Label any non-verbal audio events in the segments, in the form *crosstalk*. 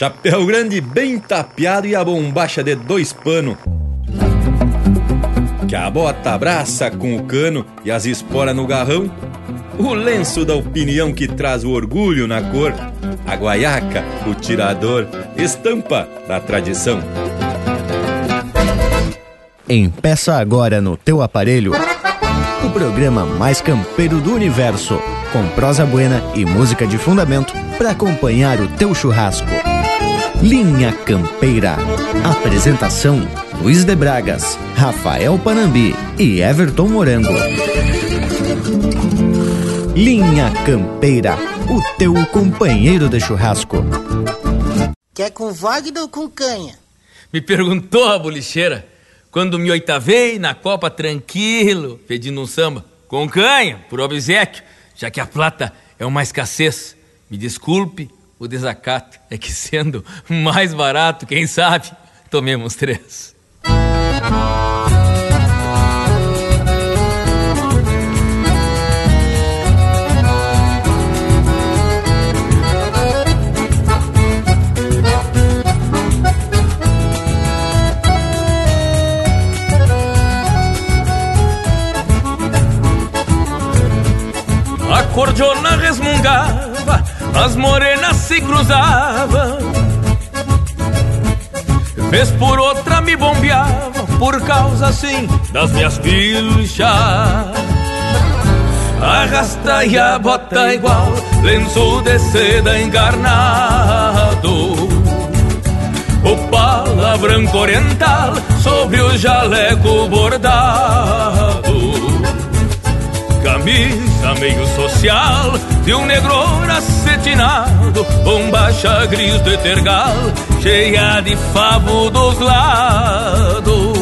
Chapéu grande bem tapeado e a bombacha de dois pano. Que a bota abraça com o cano e as esporas no garrão. O lenço da opinião que traz o orgulho na cor. A guaiaca, o tirador, estampa da tradição. Empeça agora no teu aparelho o programa mais campeiro do universo, com prosa buena e música de fundamento para acompanhar o teu churrasco. Linha Campeira. Apresentação: Luiz de Bragas, Rafael Panambi e Everton Morango. Linha Campeira, o teu companheiro de churrasco. Quer com Wagner ou com canha? Me perguntou a bolicheira quando me oitavei na Copa tranquilo, pedindo um samba com canha, por obsequio, já que a plata é uma escassez. Me desculpe o desacato, é que sendo mais barato, quem sabe, tomemos três. A cordiona resmungava, as morenas se cruzavam. Vez por outra me bombeavam, por causa assim das minhas pilchas. Arrasta e a bota igual, lenço de seda encarnado. O pala branco oriental sobre o jaleco bordado. Meio social de um negro acetinado Bombacha gris de tergal Cheia de favo dos lados.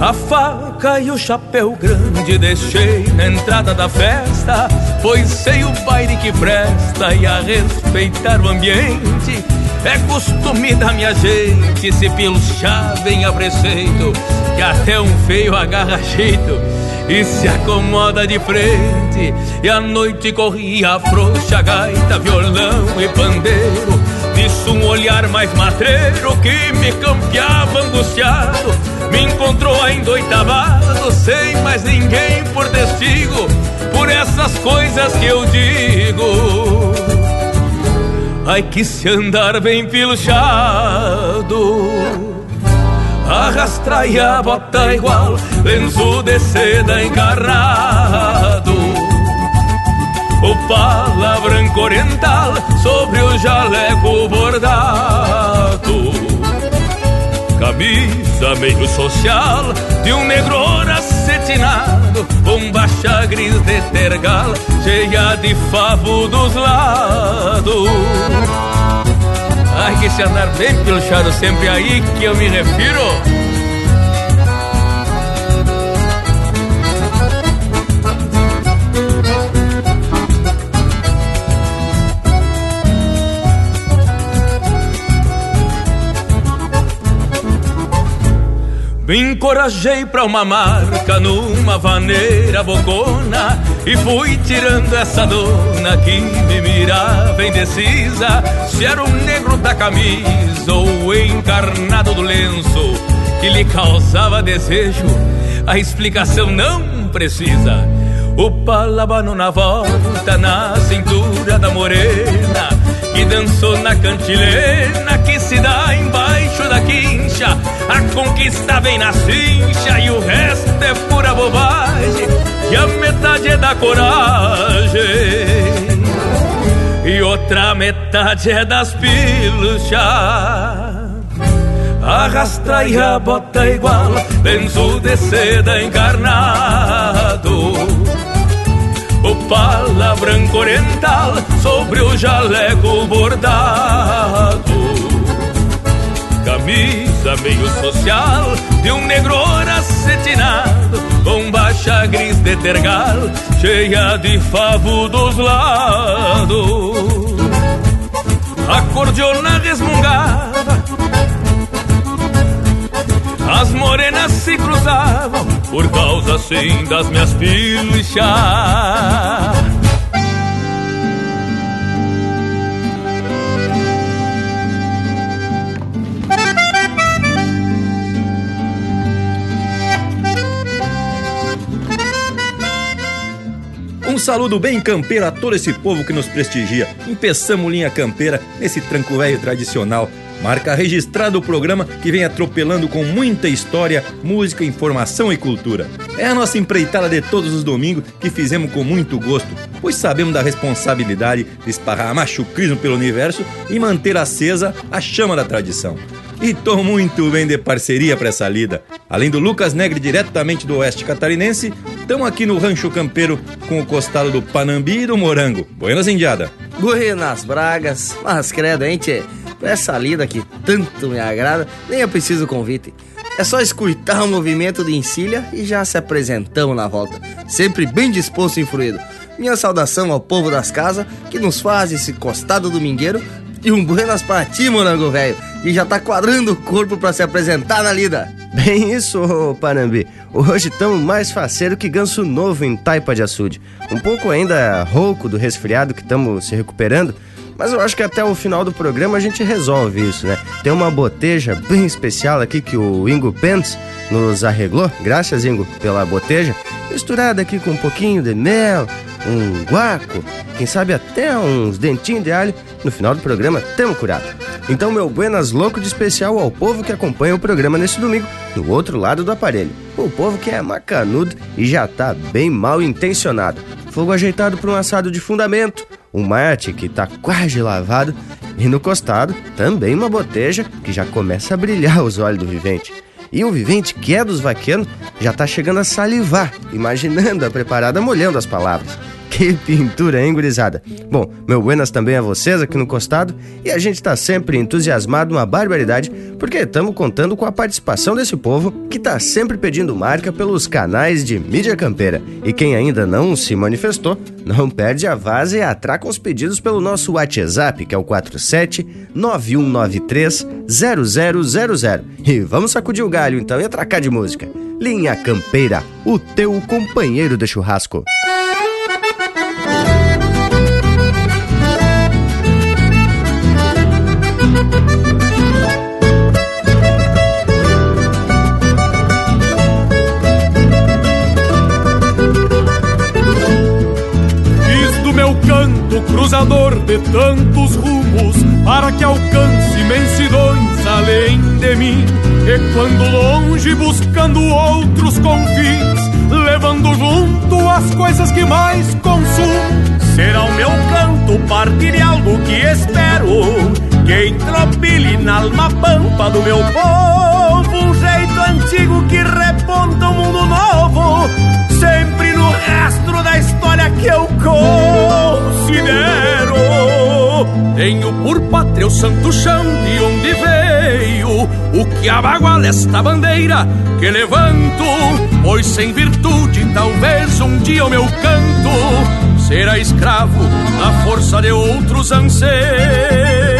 A faca e o chapéu grande deixei na entrada da festa Pois sei o baile que presta e a respeitar o ambiente. É costume da minha gente se pilchar bem a preceito Que até um feio agarra jeito e se acomoda de frente. E a noite corria frouxa, gaita, violão e pandeiro. Nisso um olhar mais matreiro que me campeava angustiado. Me encontrou ainda oitavado, sem mais ninguém por testigo. Por essas coisas que eu digo. Ai que se andar bem pilchado Arrastra e a bota igual Lenço de seda encarnado O pala branco oriental Sobre o jaleco bordado. Camisa meio social De um negro acetinado Bombacha gris de tergal Cheia de favo dos lados Ai, que se andar bem pilchado sempre aí que eu me refiro. Encorajei pra uma marca numa vaneira bocona E fui tirando essa dona que me mirava indecisa Se era o negro da camisa ou o encarnado do lenço Que lhe causava desejo A explicação não precisa. O palabano na volta na cintura da morena Que dançou na cantilena que se dá embaixo da quincha a conquista vem na cincha e o resto é pura bobagem. E a metade é da coragem. E outra metade é das pilchas. Arrastra e a bota igual, lenço de seda encarnado. O pala branco oriental sobre o jaleco bordado camisa meio social de um negro acetinado com baixa gris de tergal cheia de favo dos lados. A cordiona resmungava, as morenas se cruzavam por causa assim das minhas pilchas. Saludo bem campeiro a todo esse povo que nos prestigia. Empeçamos linha campeira nesse tranco velho tradicional. Marca registrada o programa que vem atropelando com muita história, música, informação e cultura. É a nossa empreitada de todos os domingos que fizemos com muito gosto, pois sabemos da responsabilidade de esparrar machucrismo pelo universo e manter acesa a chama da tradição. E tô muito bem de parceria para essa lida. Além do Lucas Negre, diretamente do oeste catarinense, estamos aqui no Rancho Campeiro com o costado do Panambi e do Morango. Buenas Indiada. Buenas Bragas. Mas credo, hein, tchê? Essa lida que tanto me agrada, nem é preciso convite. É só escutar o movimento de encilha e já se apresentamos na volta. Sempre bem disposto e influído. Minha saudação ao povo das casas que nos faz esse costado domingueiro e um buenas para ti, morango velho, que já tá quadrando o corpo para se apresentar na lida. Bem isso, Panambi. Hoje estamos mais faceiro que ganso novo em taipa de açude. Um pouco ainda rouco do resfriado que estamos se recuperando, mas eu acho que até o final do programa a gente resolve isso, né? Tem uma boteja bem especial aqui que o Ingo Pence nos arreglou. Graças, Ingo, pela boteja. Misturada aqui com um pouquinho de mel, um guaco, quem sabe até uns dentinhos de alho. No final do programa, tamo curado. Então, meu buenas louco de especial ao povo que acompanha o programa nesse domingo, do outro lado do aparelho. O povo que é macanudo e já tá bem mal intencionado. Fogo ajeitado para um assado de fundamento, um mate que tá quase lavado e no costado também uma boteja que já começa a brilhar *laughs* os olhos do vivente. E o vivente, que é dos vaqueanos, já tá chegando a salivar, imaginando a preparada molhando as palavras. *laughs* Que pintura, hein, gurizada? Bom, meu buenas também a vocês aqui no costado e a gente tá sempre entusiasmado uma barbaridade porque estamos contando com a participação desse povo que tá sempre pedindo marca pelos canais de mídia campeira. E quem ainda não se manifestou, não perde a vaza e atraca os pedidos pelo nosso WhatsApp, que é o 47 9193 0000. E vamos sacudir o galho então e atracar de música. Linha Campeira, o teu companheiro de churrasco. Cruzador de tantos rumos para que alcance imensidões além de mim. E quando longe buscando outros confins, levando junto as coisas que mais consumo, será o meu canto partir de algo que espero que entropile na alma pampa do meu povo um jeito antigo que reponta um mundo novo, sempre no rastro da história que eu considero. Tenho por pátria o santo chão de onde veio, o que abaguala esta bandeira que levanto, pois sem virtude talvez um dia o meu canto será escravo da força de outros anseios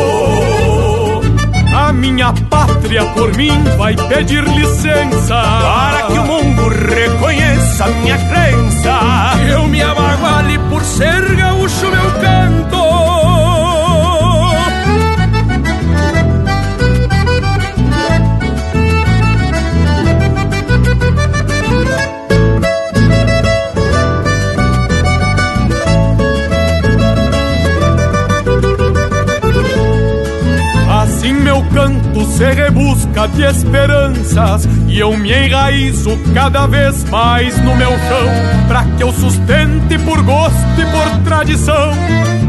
minha pátria por mim vai pedir licença para que o mundo reconheça minha crença. Eu me abaguale por ser gaúcho, meu canto se rebusca de esperanças e eu me enraizo cada vez mais no meu chão, para que eu sustente por gosto e por tradição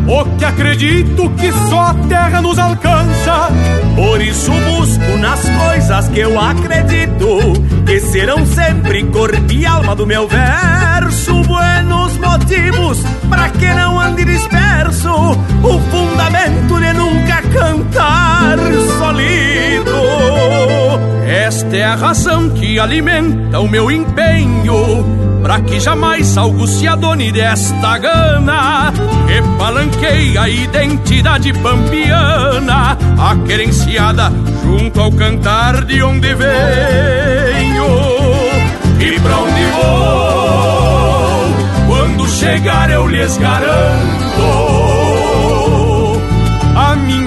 o que acredito que só a terra nos alcança. Por isso busco nas coisas que eu acredito que serão sempre cor e alma do meu verso. Buenos motivos para que não ande disperso, o fundamento de nunca cantar solido. Esta é a razão que alimenta o meu empenho Pra que jamais algo se adone desta gana Que palanqueia a identidade pampiana A querenciada junto ao cantar de onde venho E pra onde vou Quando chegar eu lhes garanto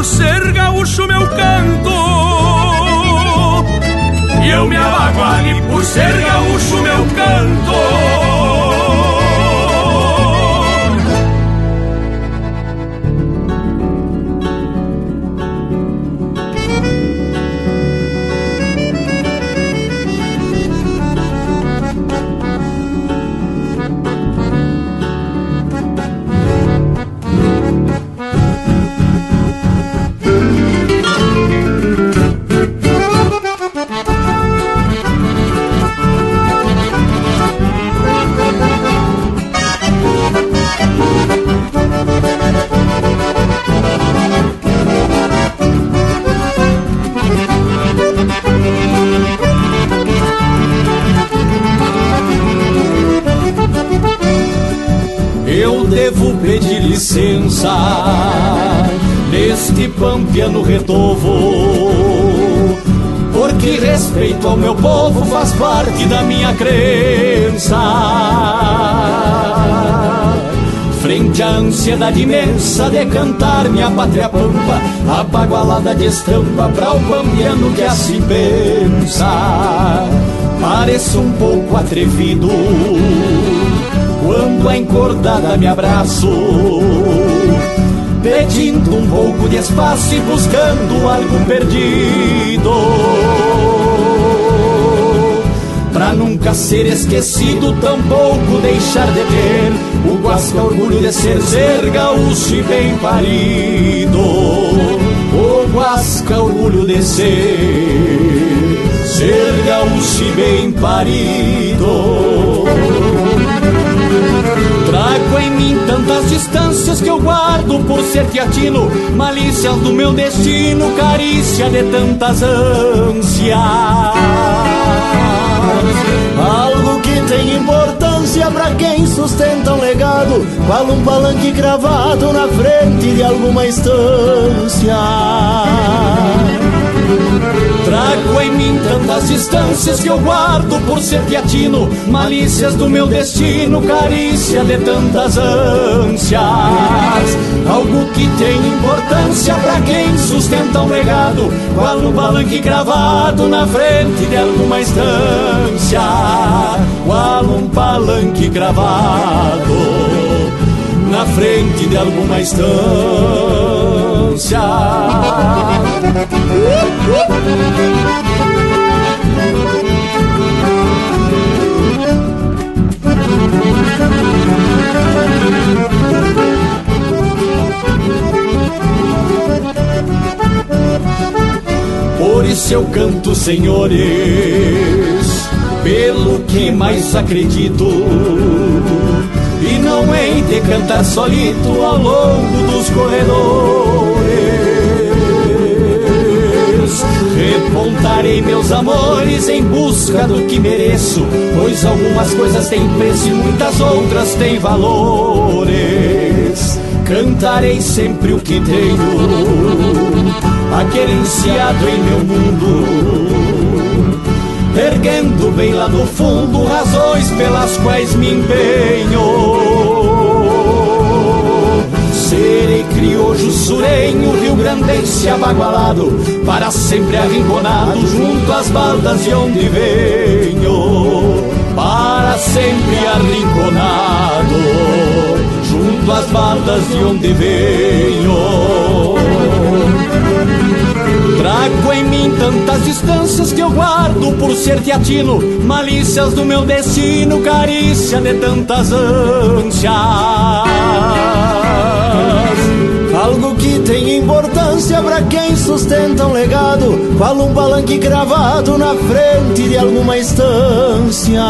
por ser gaúcho meu canto. E eu me abaguale por ser gaúcho meu canto licença neste pampiano retovo, porque respeito ao meu povo faz parte da minha crença. Frente à ansiedade imensa de cantar minha pátria pampa, abagualada de estampa para o pampiano que assim pensa. Pareço um pouco atrevido quando a encordada me abraço, pedindo um pouco de espaço e buscando algo perdido. Pra nunca ser esquecido, tampouco deixar de ter o guasca orgulho de ser ser gaúcho e bem parido. O guasca orgulho de ser ser gaúcho e bem parido. Trago em mim tantas distâncias que eu guardo por ser teatino, malícias do meu destino, carícia de tantas ânsias. Algo que tem importância pra quem sustenta um legado, qual um palanque cravado na frente de alguma estância. Trago em mim tantas distâncias que eu guardo por ser teatino, malícias do meu destino, carícia de tantas ânsias. Algo que tem importância pra quem sustenta um legado, qual um palanque cravado na frente de alguma estância. Qual um palanque cravado na frente de alguma estância. Por isso eu canto, senhores, pelo que mais acredito. E não hei de cantar solito ao longo dos corredores. Meus amores em busca do que mereço, pois algumas coisas têm preço e muitas outras têm valores. Cantarei sempre o que tenho, aquerenciado em meu mundo erguendo bem lá no fundo razões pelas quais me empenho. Serei criojo surenho, rio grandense abagualado, para sempre arrinconado junto às baldas de onde venho. Para sempre arrinconado, junto às baldas de onde venho. Trago em mim tantas distâncias que eu guardo por ser teatino, malícias do meu destino, carícia de tantas ânsias. Algo que tem importância para quem sustenta um legado, qual um palanque gravado na frente de alguma estância.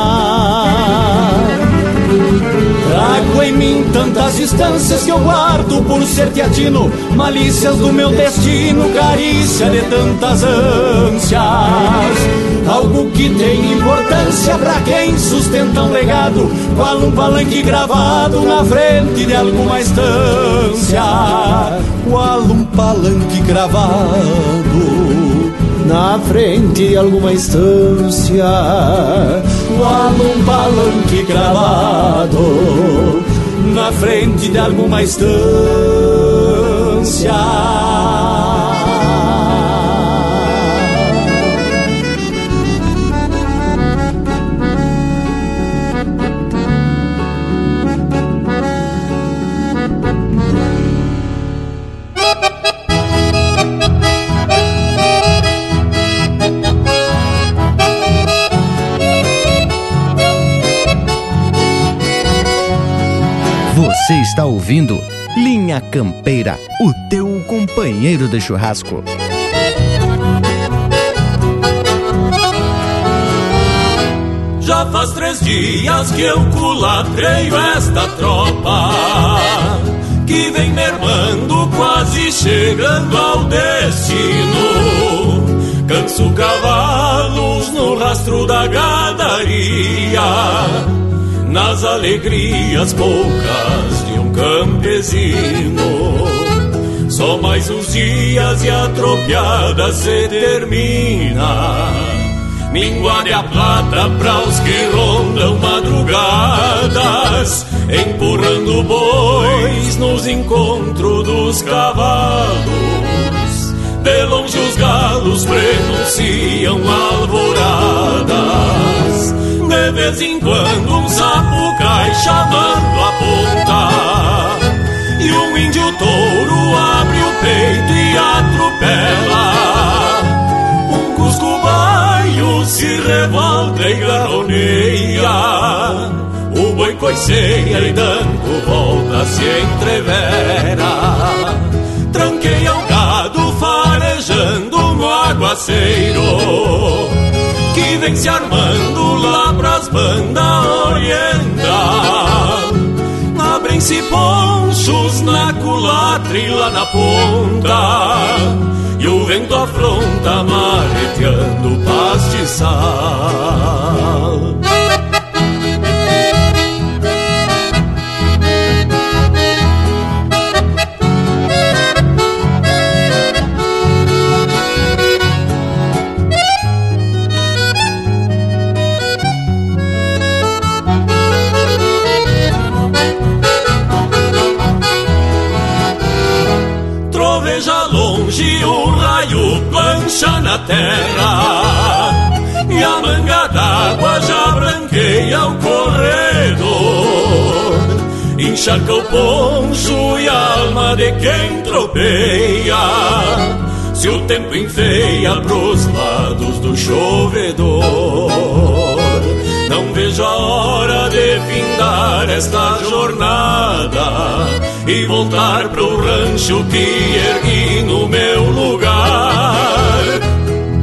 Trago em mim tantas distâncias que eu guardo por ser teatino, malícias do meu destino, carícia de tantas ânsias. Algo que tem importância para quem sustenta um legado, qual um palanque gravado na frente de alguma estância. Qual um palanque gravado na frente de alguma estância, qual um palanque gravado na frente de alguma estância. Ouvindo Linha Campeira, o teu companheiro de churrasco. Já faz três dias que eu culatreio esta tropa Que vem mermando, quase chegando ao destino Canso cavalos no rastro da gadaria nas alegrias poucas de um campesino. Só mais uns dias e a tropiada se termina. Mingua de a plata para os que rondam madrugadas, empurrando bois nos encontros dos cavalos. De longe os galos prenunciam alvoradas de vez em quando um cai chamando a ponta. E um índio touro abre o peito e atropela. Um cusco baio se revolta e garoneia. O boi coiceia e dando volta se entrevera. Tranqueia o gado farejando no aguaceiro. Que vem se armando lá pras bandas Abrem-se ponchos na culatra e lá na ponta, e o vento afronta mareteando o pastiçal. plancha na terra e a manga d'água já branqueia o corredor. Encharca o poncho e a alma de quem tropeia. Se o tempo enfeia pros lados do chovedor, não vejo a hora de findar esta jornada e voltar pro rancho que ergui no meu.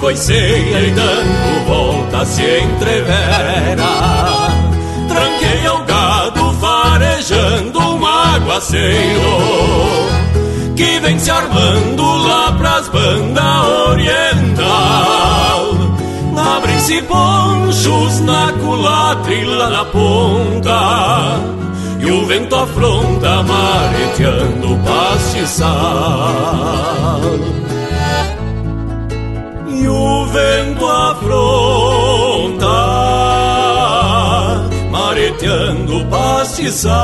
coiceia e dando volta se entrevera. Tranqueia o gado farejando um aguaceiro Que vem se armando lá pras bandas oriental. Abrem-se ponchos na culatra lá na ponta E o vento afronta mareteando o pastiçal vento afronta, mareteando pastizal.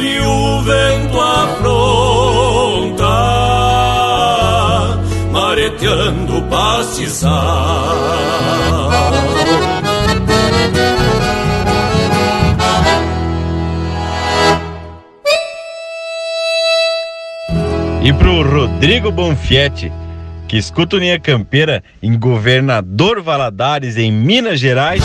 E o vento afronta, mareteando pastizal. E pro Rodrigo Bonfietti, que escuta Linha Campeira em Governador Valadares, em Minas Gerais.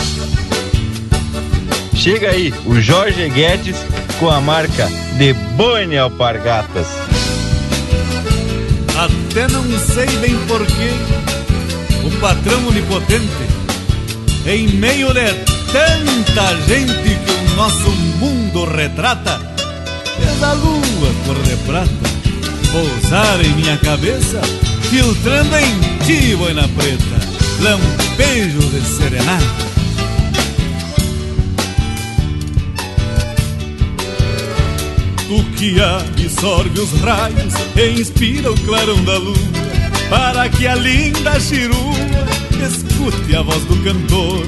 Chega aí o Jorge Guedes com a marca de Boni Alpargatas. Até não sei bem porquê, o patrão onipotente, em meio de tanta gente que o nosso mundo retrata, fez a lua cor de prata pousar em minha cabeça, filtrando em ti, boina preta, lampejo de serenata. Tu que absorve os raios e inspira o clarão da lua, para que a linda chirua escute a voz do cantor,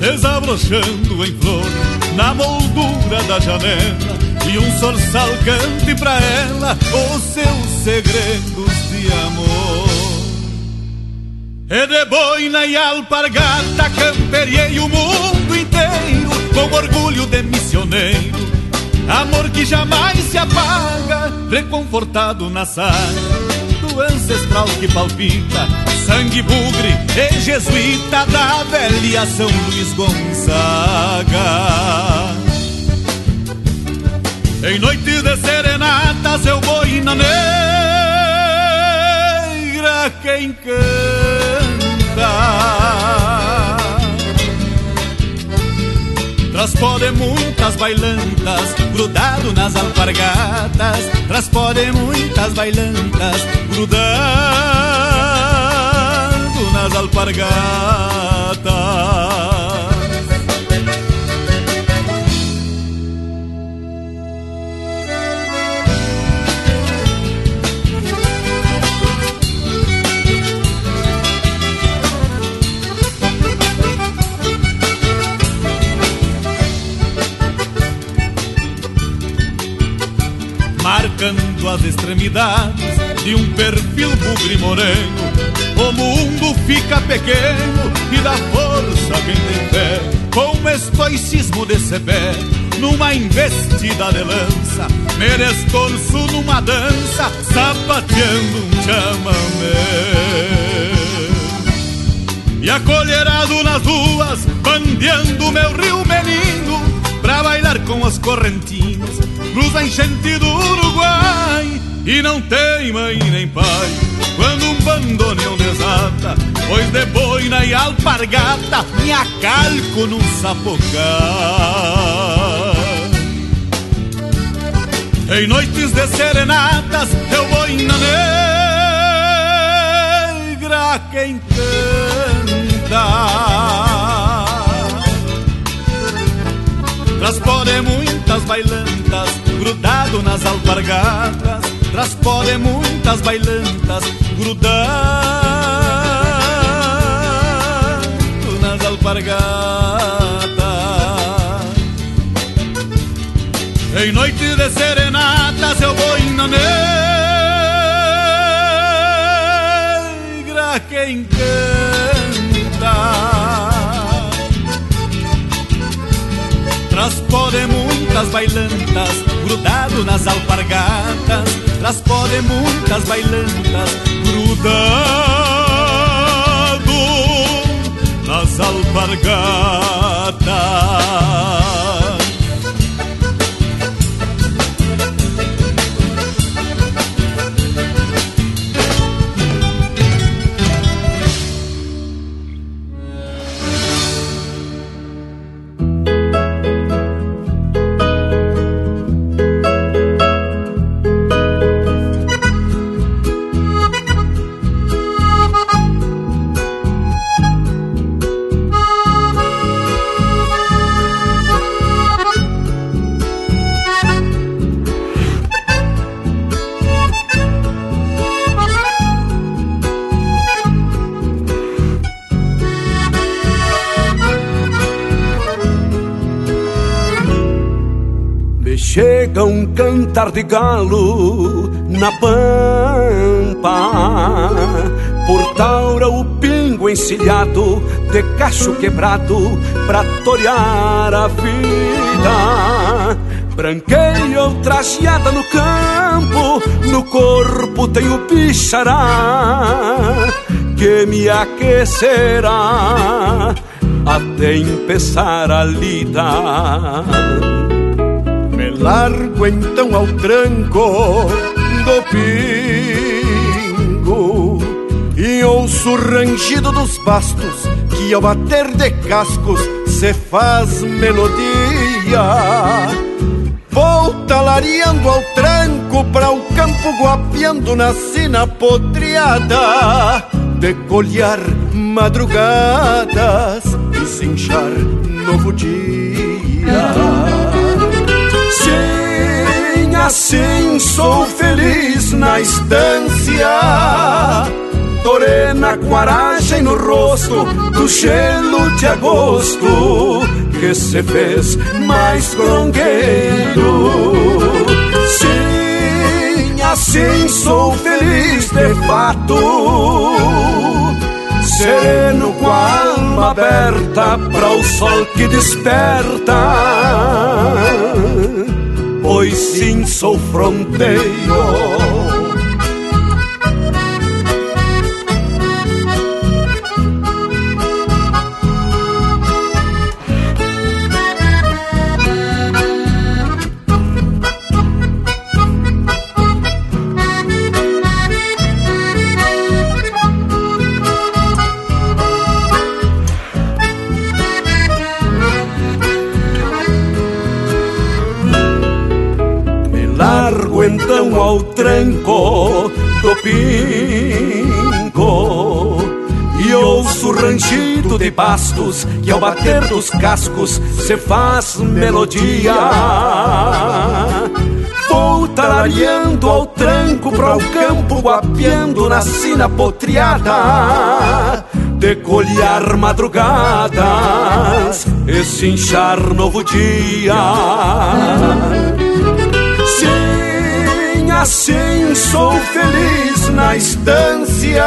desabrochando em flor na moldura da janela e um sorçal cante pra ela os seus segredos de amor. E de boina e alpargata camperiei o mundo inteiro com orgulho de missioneiro. Amor que jamais se apaga, reconfortado na saga do ancestral que palpita, sangue bugre e jesuíta da velha São Luís Gonzaga. Em noite de serenata, seu boina negra quem canta? Transpode muitas bailantas, grudado nas alpargatas. Transpode muitas bailantas, grudado nas alpargatas marcando as extremidades de um perfil bugre moreno. O mundo fica pequeno e dá força quem tem fé, com estoicismo de sebé, numa investida de lança, merestorço numa dança, sapateando um chamamé. E acolherado nas ruas, bandeando meu rio menino, pra bailar com os correntinos cruza enchente do Uruguai e não tem mãe nem pai. Quando um bandoneão desata, pois de boina e alpargata me acalco num sapocar. Em noites de serenatas, eu boina negra quem canta. Transpode muitas bailantas, grudado nas alpargatas. Transpode muitas bailantas, grudado nas alpargatas. Em noite de serenatas eu vou na negra quem Transpode muitas bailantas, grudado nas alpargatas. Transpode muitas bailantas, grudado nas alpargatas. Chega um cantar de galo na pampa. Por taura o pingo encilhado de cacho quebrado pra torear a vida. Branqueia trajeada no campo, no corpo tenho bichará que me aquecerá até empezar a lida. Largo então ao tranco do pingo e ouço o rangido dos bastos que ao bater de cascos se faz melodia. Vou talariando ao tranco para o campo guapiando na sina potreada de colhar madrugadas e cinchar novo dia. Sim, assim sou feliz na estância. Torena com aragem no rosto do gelo de agosto que se fez mais grongueiro. Sim, assim sou feliz de fato. Sereno com a alma aberta para o sol que desperta. Pois sim sou fronteiro. De bastos que ao bater dos cascos se faz melodia Vou tarareando ao tranco para o campo guapiando na sina potreada de colhar madrugadas e cinchar novo dia assim sou feliz na estância.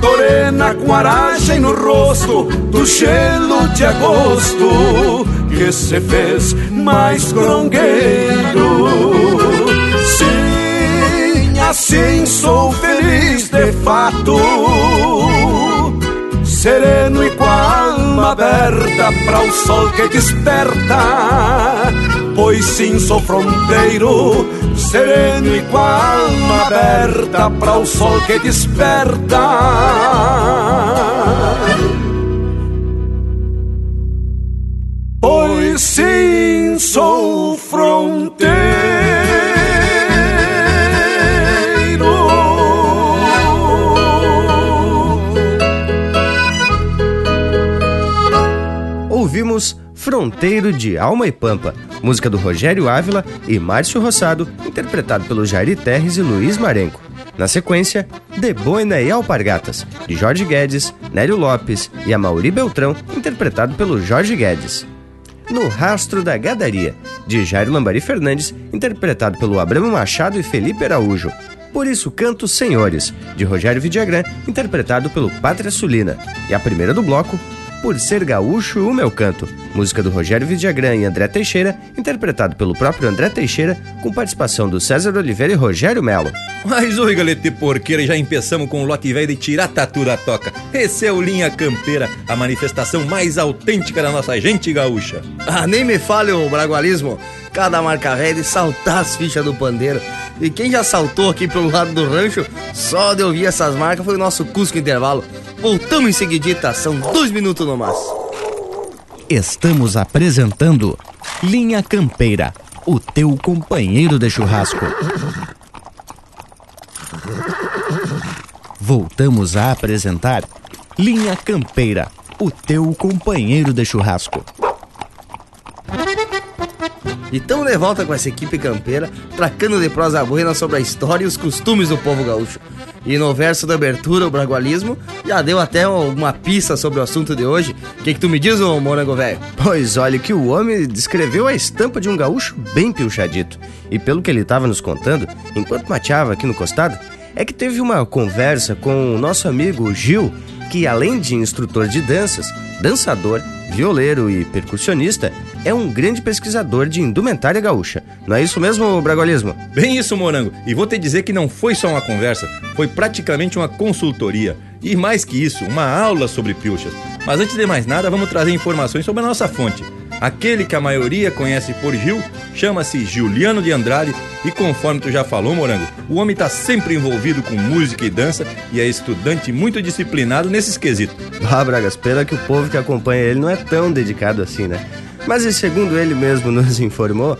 Torena com aragem no rosto do gelo de agosto que se fez mais grongueiro. Sim, assim sou feliz de fato. Sereno e com a alma aberta para o sol que desperta pois sim sou fronteiro, sereno e com a alma aberta para o sol que desperta. Pois sim sou Fronteiro de Alma e Pampa, música do Rogério Ávila e Márcio Rossado, interpretado pelo Jair Terres e Luiz Marenco. Na sequência, De Boina e Alpargatas, de Jorge Guedes, Nélio Lopes e Amauri Beltrão, interpretado pelo Jorge Guedes. No Rastro da Gadaria, de Jair Lambari Fernandes, interpretado pelo Abramo Machado e Felipe Araújo. Por isso canto Senhores, de Rogério Vidagrã, interpretado pelo Pátria Sulina. E a primeira do bloco, por Ser Gaúcho o Meu Canto, música do Rogério Vidagrã e André Teixeira, interpretado pelo próprio André Teixeira, com participação do César Oliveira e Rogério Melo. Mas oi, galete porqueira, já empeçamos com o lote velho de tirar tatu da toca. Esse é o Linha Campeira, a manifestação mais autêntica da nossa gente gaúcha. Ah, nem me fale o bragualismo. Cada marca velha de saltar as fichas do pandeiro. E quem já saltou aqui pelo lado do rancho, só de ouvir essas marcas foi o nosso Cusco Intervalo. Voltamos em seguidita, são dois minutos no máximo. Estamos apresentando Linha Campeira, o teu companheiro de churrasco. Voltamos a apresentar Linha Campeira, o teu companheiro de churrasco. E tamo de volta com essa equipe campeira, tracando de prosa buena sobre a história e os costumes do povo gaúcho. E no verso da abertura, o bragualismo já deu até alguma pista sobre o assunto de hoje. O que, que tu me diz, ô morango velho? Pois olha que o homem descreveu a estampa de um gaúcho bem pilchadito. E pelo que ele estava nos contando, enquanto mateava aqui no costado, é que teve uma conversa com o nosso amigo Gil, que além de instrutor de danças, dançador, violeiro e percussionista, é um grande pesquisador de indumentária gaúcha. Não é isso mesmo, Bragualismo? Bem isso, Morango. E vou te dizer que não foi só uma conversa, foi praticamente uma consultoria. E mais que isso, uma aula sobre pilchas. Mas antes de mais nada, vamos trazer informações sobre a nossa fonte. Aquele que a maioria conhece por Gil chama-se Juliano de Andrade e conforme tu já falou, Morango, o homem está sempre envolvido com música e dança e é estudante muito disciplinado nesses quesitos. Ah, Bragas, pena que o povo que acompanha ele não é tão dedicado assim, né? Mas segundo ele mesmo nos *laughs* informou,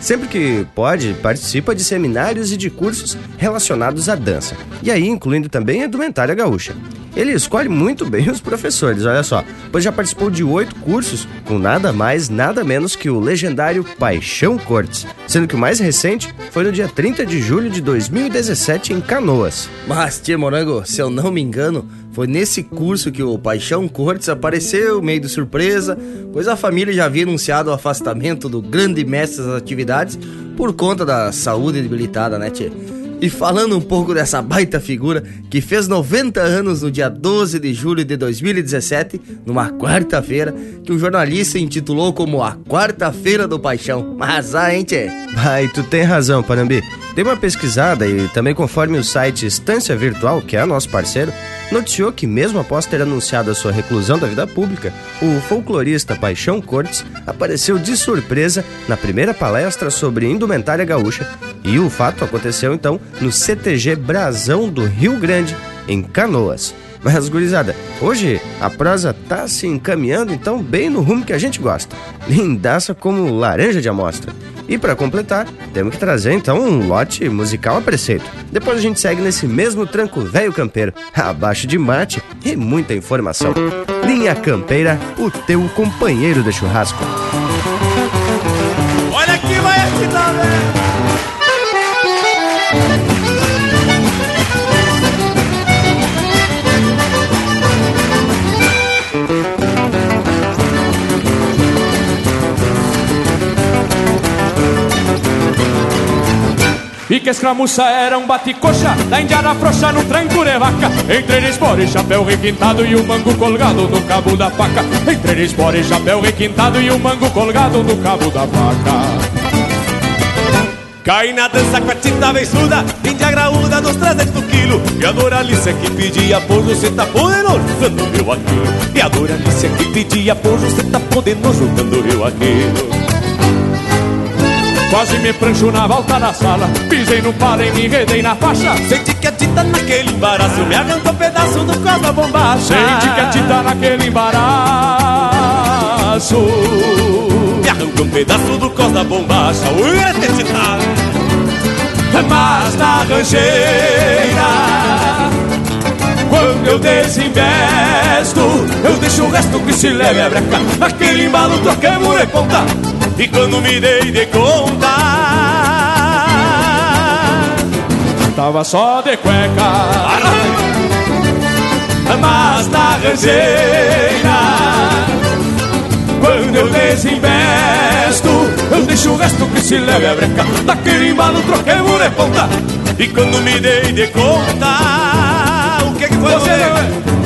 Sempre que pode, participa de seminários e de cursos relacionados à dança, e aí incluindo também a indumentária gaúcha. Ele escolhe muito bem os professores, olha só, pois já participou de oito cursos com nada mais, nada menos que o legendário Paixão Cortes, sendo que o mais recente foi no dia 30 de julho de 2017 em Canoas. Mas, tia Morango, se eu não me engano, foi nesse curso que o Paixão Cortes apareceu, meio de surpresa, pois a família já havia anunciado o afastamento do grande mestre das atividades por conta da saúde debilitada, né, tia? E falando um pouco dessa baita figura que fez 90 anos no dia 12 de julho de 2017, numa quarta-feira, que um jornalista intitulou como a Quarta-feira do Paixão. Mas ah, hein, tchê? Ai, tu tem razão, Panambi. Dei uma pesquisada e também conforme o site Estância Virtual, que é nosso parceiro, noticiou que mesmo após ter anunciado a sua reclusão da vida pública, o folclorista Paixão Cortes apareceu de surpresa na primeira palestra sobre indumentária gaúcha e o fato aconteceu então no CTG Brasão do Rio Grande, em Canoas. Mas, gurizada, hoje a prosa tá se encaminhando então bem no rumo que a gente gosta. Lindaça como laranja de amostra. E para completar, temos que trazer então um lote musical a preceito. Depois a gente segue nesse mesmo tranco velho campeiro, abaixo de mate e muita informação. Linha Campeira, o teu companheiro de churrasco. Olha que vai aqui também! E que escramuça era um bate-coxa Da indiana frouxa no tranco de vaca Entre espora e chapéu requintado E o mango colgado no cabo da faca. Entre espora e chapéu requintado E o mango colgado no cabo da faca. Cai na dança com a tinta beiçuda Índia graúda dos 300 quilos E a Doralice que pedia pouso Cê tá poderoso meu aquilo. E a Doralice que pedia pouso Cê tá poderoso eu aquilo Quase me prancho na volta da sala. Pisei no paro e me enredei na faixa. Senti que a tinta naquele embaraço Me arrancou um pedaço do cos da bombacha Senti que a tinta naquele embaraço. Me arrancou um pedaço do cos da bombacha Ui, é tinta Mas na rancheira. Quando eu desinvesto Eu deixo o resto que se leve a breca. Aquele embalo trocamos de ponta e quando me dei de conta Tava só de cueca. Mas na rangeira Quando eu desinvesto Eu deixo o resto que se leve a breca. Daquele embalo troquemos de ponta E quando me dei de conta O que que foi você?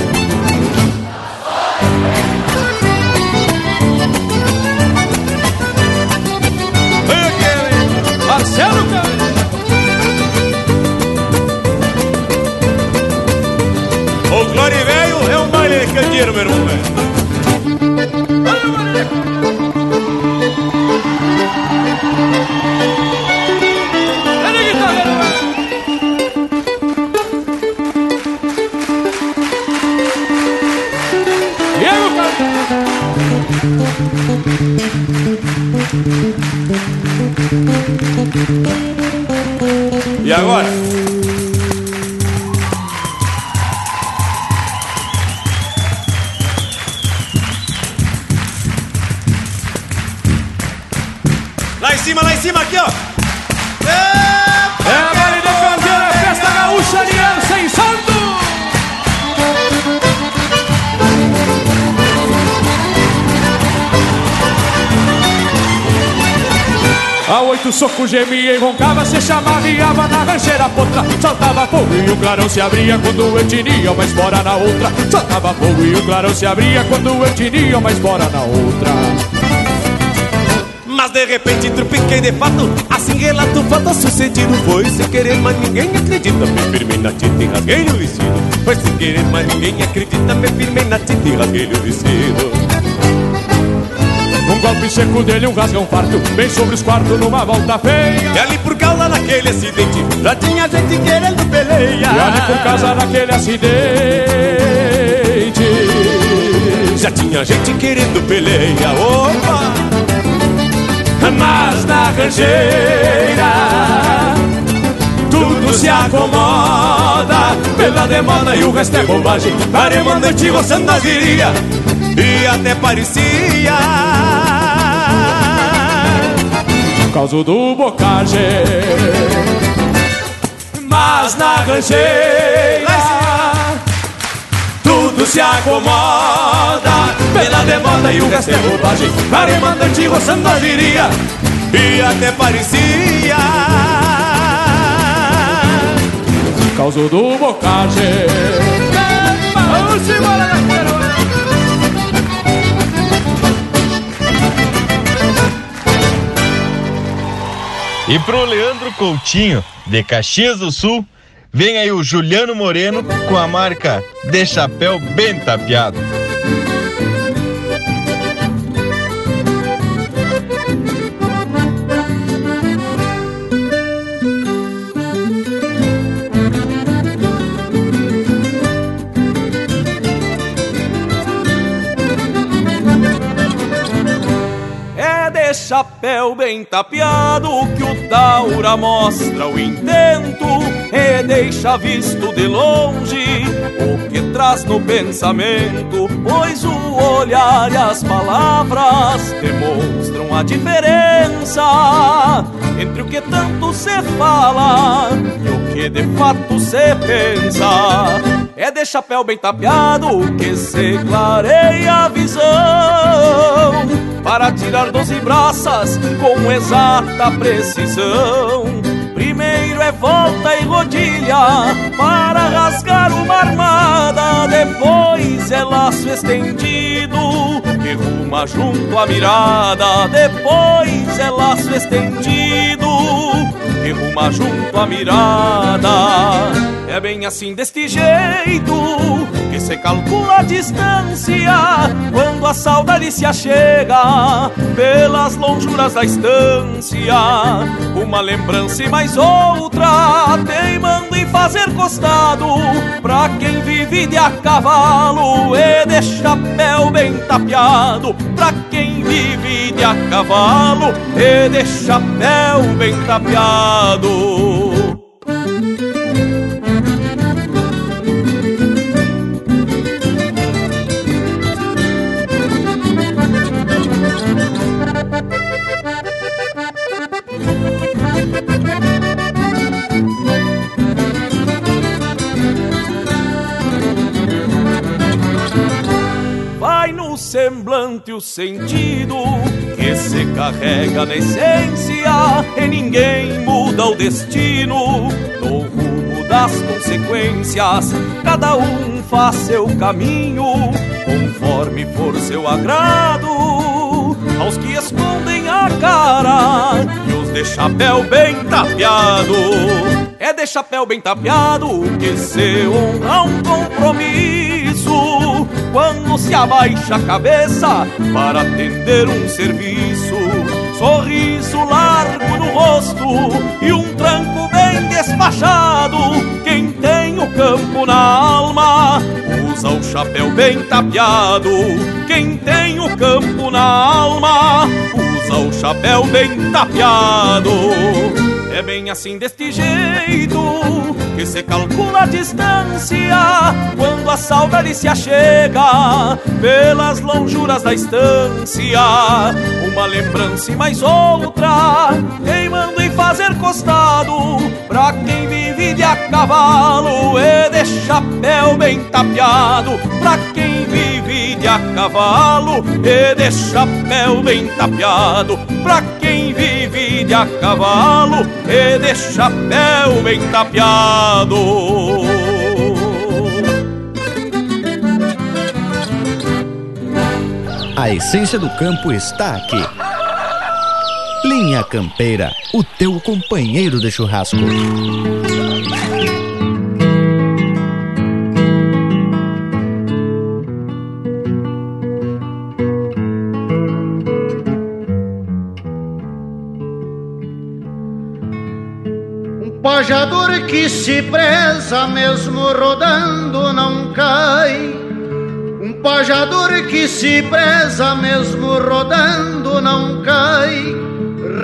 Marcelo O Glória Velho é um baile de candeeiro, meu irmão. Diego, E agora? A oito socos gemia e roncava, se chamava e ava na rancheira potra. Soltava fogo e o clarão se abria quando eu tinha uma espora na outra. Soltava fogo e o clarão se abria quando eu tinha uma espora na outra. Mas de repente trupiquei de fato Assim relato fato sucedido Foi sem querer, mas ninguém acredita Me firmei na tinta e rasguei o vestido Foi sem querer, mas ninguém acredita Me firmei na tinta e rasguei o vestido golpe seco dele, um rasgão farto Bem sobre os quartos numa volta feia. E ali por causa daquele acidente Já tinha gente querendo peleia. E ali por causa daquele acidente Já tinha gente querendo peleia Opa! Mas na rancheira Tudo se acomoda. Pela demanda e o resto é bobagem. Paremando e te roçando a viria E até parecia causa do bocagem Mas na rancheira Tudo se acomoda. Pela demanda e o resto é bobagem. Paremando e te roçando a viria E até parecia. Causa do bocagem Vamos embora, E pro Leandro Coutinho, de Caxias do Sul, vem aí o Juliano Moreno com a marca De Chapéu Bem Tapeado. Chapéu bem tapeado que o Taura mostra o intento e deixa visto de longe o que traz no pensamento, pois o olhar e as palavras demonstram a diferença entre o que tanto se fala e o que de fato se pensa. É de chapéu bem tapeado que se clareia a visão para tirar doze braças com exata precisão. Primeiro é volta e rodilha para rasgar uma armada, depois é laço estendido que ruma junto à mirada, depois é laço estendido que ruma junto à mirada. É bem assim deste jeito que se calcula a distância quando a saudade se achega pelas lonjuras da estância. Uma lembrança e mais outra teimando em fazer costado pra quem vive de a cavalo e de chapéu bem tapeado. Pra quem vive de a cavalo e de chapéu bem tapeado. Semblante o sentido que se carrega na essência e ninguém muda o destino no rumo das consequências. Cada um faz seu caminho conforme for seu agrado. Aos que escondem a cara e os de chapéu bem tapeado. É de chapéu bem tapeado que se honra um compromisso quando se abaixa a cabeça para atender um serviço. Sorriso largo no rosto e um tranco bem despachado. Quem tem o campo na alma usa o chapéu bem tapeado. Quem tem o campo na alma usa o chapéu bem tapeado. É bem assim deste jeito que se calcula a distância quando a saudade se achega pelas lonjuras da estância. uma lembrança e mais outra, queimando em fazer costado, pra quem vive de a cavalo e de chapéu bem tapeado, pra quem vive de a cavalo e de chapéu bem tapeado, pra quem vive de a cavalo e de chapéu bem tapeado. A essência do campo está aqui. Linha Campeira, o teu companheiro de churrasco. Um pajador que se preza, mesmo rodando, não cai pajador que se preza, mesmo rodando, não cai.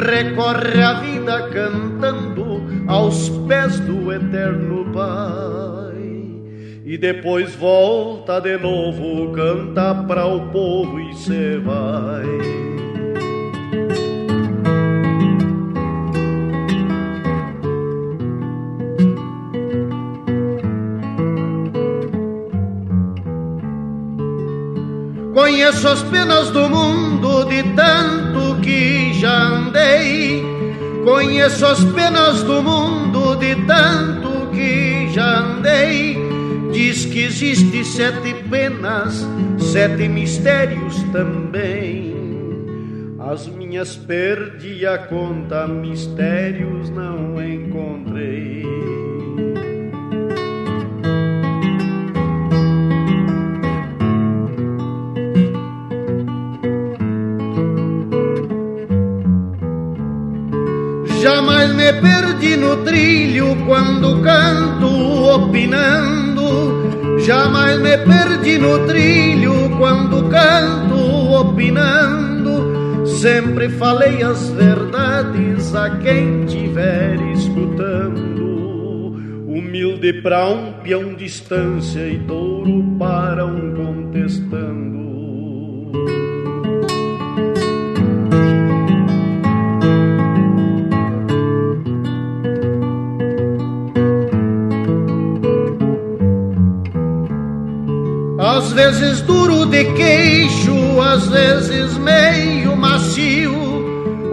Recorre a vida cantando aos pés do eterno Pai. E depois volta de novo, canta para o povo e se vai. Conheço as penas do mundo de tanto que já andei. Conheço as penas do mundo de tanto que já andei. Diz que existe sete penas, sete mistérios também. As minhas perdi a conta, mistérios não encontrei. Jamais me perdi no trilho quando canto opinando. Jamais me perdi no trilho quando canto opinando. Sempre falei as verdades a quem tiver escutando. Humilde para um peão distância e touro para um contestando. Às vezes duro de queixo, às vezes meio macio,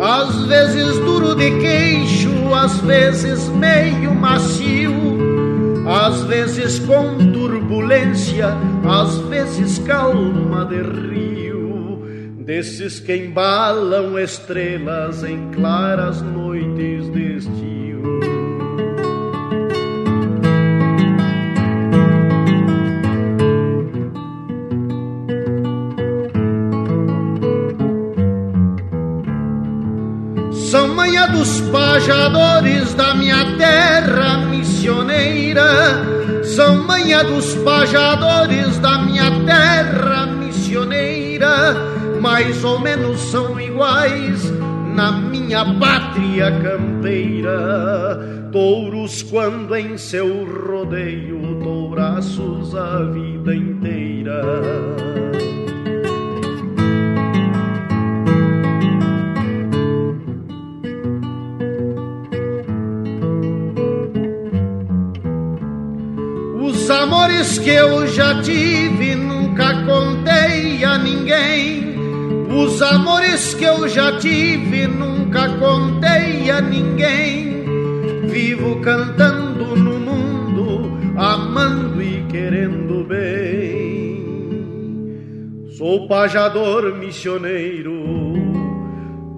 às vezes duro de queixo, às vezes meio macio, às vezes com turbulência, às vezes calma de rio, desses que embalam estrelas em claras noites de estio. Manha dos pajadores da minha terra missioneira, são manha dos pajadores da minha terra missioneira, mais ou menos são iguais na minha pátria campeira. Touros quando em seu rodeio, touraços a vida inteira. Amores que eu já tive nunca contei a ninguém. Os amores que eu já tive nunca contei a ninguém. Vivo cantando no mundo, amando e querendo bem. Sou pajador missioneiro,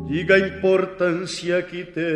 diga a importância que tem.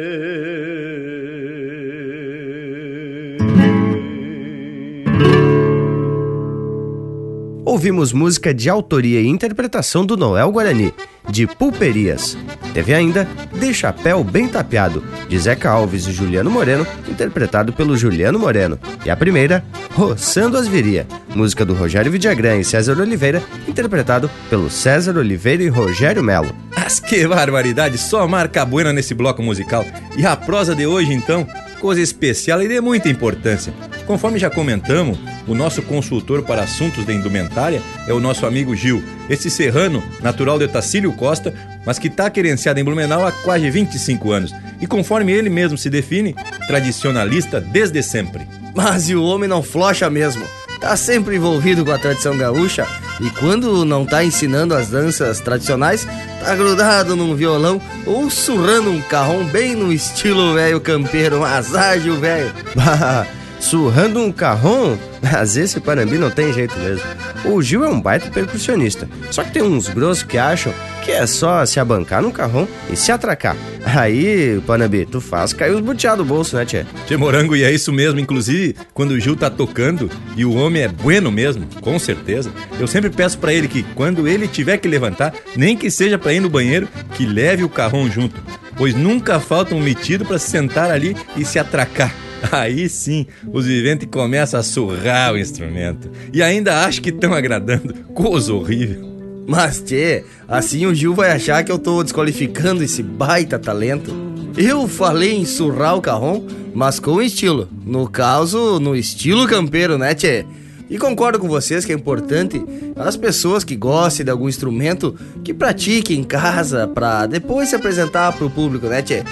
Ouvimos música de autoria e interpretação do Noel Guarani, de Pulperias. Teve ainda De Chapéu Bem Tapeado, de Zeca Alves e Juliano Moreno, interpretado pelo Juliano Moreno. E a primeira, Roçando as Viria, música do Rogério Vidagrã e César Oliveira, interpretado pelo César Oliveira e Rogério Melo. Mas que barbaridade, só marca buena nesse bloco musical. E a prosa de hoje, então, coisa especial e de muita importância. Conforme já comentamos, o nosso consultor para assuntos de indumentária é o nosso amigo Gil. Esse serrano, natural de Tacílio Costa, mas que está querenciada em Blumenau há quase 25 anos e, conforme ele mesmo se define, tradicionalista desde sempre. Mas e o homem não flocha mesmo. Tá sempre envolvido com a tradição gaúcha e quando não tá ensinando as danças tradicionais, tá grudado num violão ou surrando um carrão bem no estilo velho campeiro, mas ágil velho. *laughs* surrando um carrão? *laughs* Mas esse Panambi não tem jeito mesmo. O Gil é um baita percussionista, só que tem uns grossos que acham que é só se abancar no carrão e se atracar. *laughs* Aí, Panambi, tu faz cair os buteados do bolso, né, tchê? Tchê Morango, e é isso mesmo. Inclusive, quando o Gil tá tocando e o homem é bueno mesmo, com certeza, eu sempre peço para ele que, quando ele tiver que levantar, nem que seja para ir no banheiro, que leve o carrão junto. Pois nunca falta um metido para se sentar ali e se atracar. *laughs* Aí sim, os viventes começam a surrar o instrumento. E ainda acham que estão agradando. Coisa horrível. Mas, tchê, assim o Gil vai achar que eu tô desqualificando esse baita talento. Eu falei em surrar o carrão, mas com estilo. No caso, no estilo campeiro, né, tchê? E concordo com vocês que é importante as pessoas que gostem de algum instrumento que pratiquem em casa para depois se apresentar pro público, né, tchê?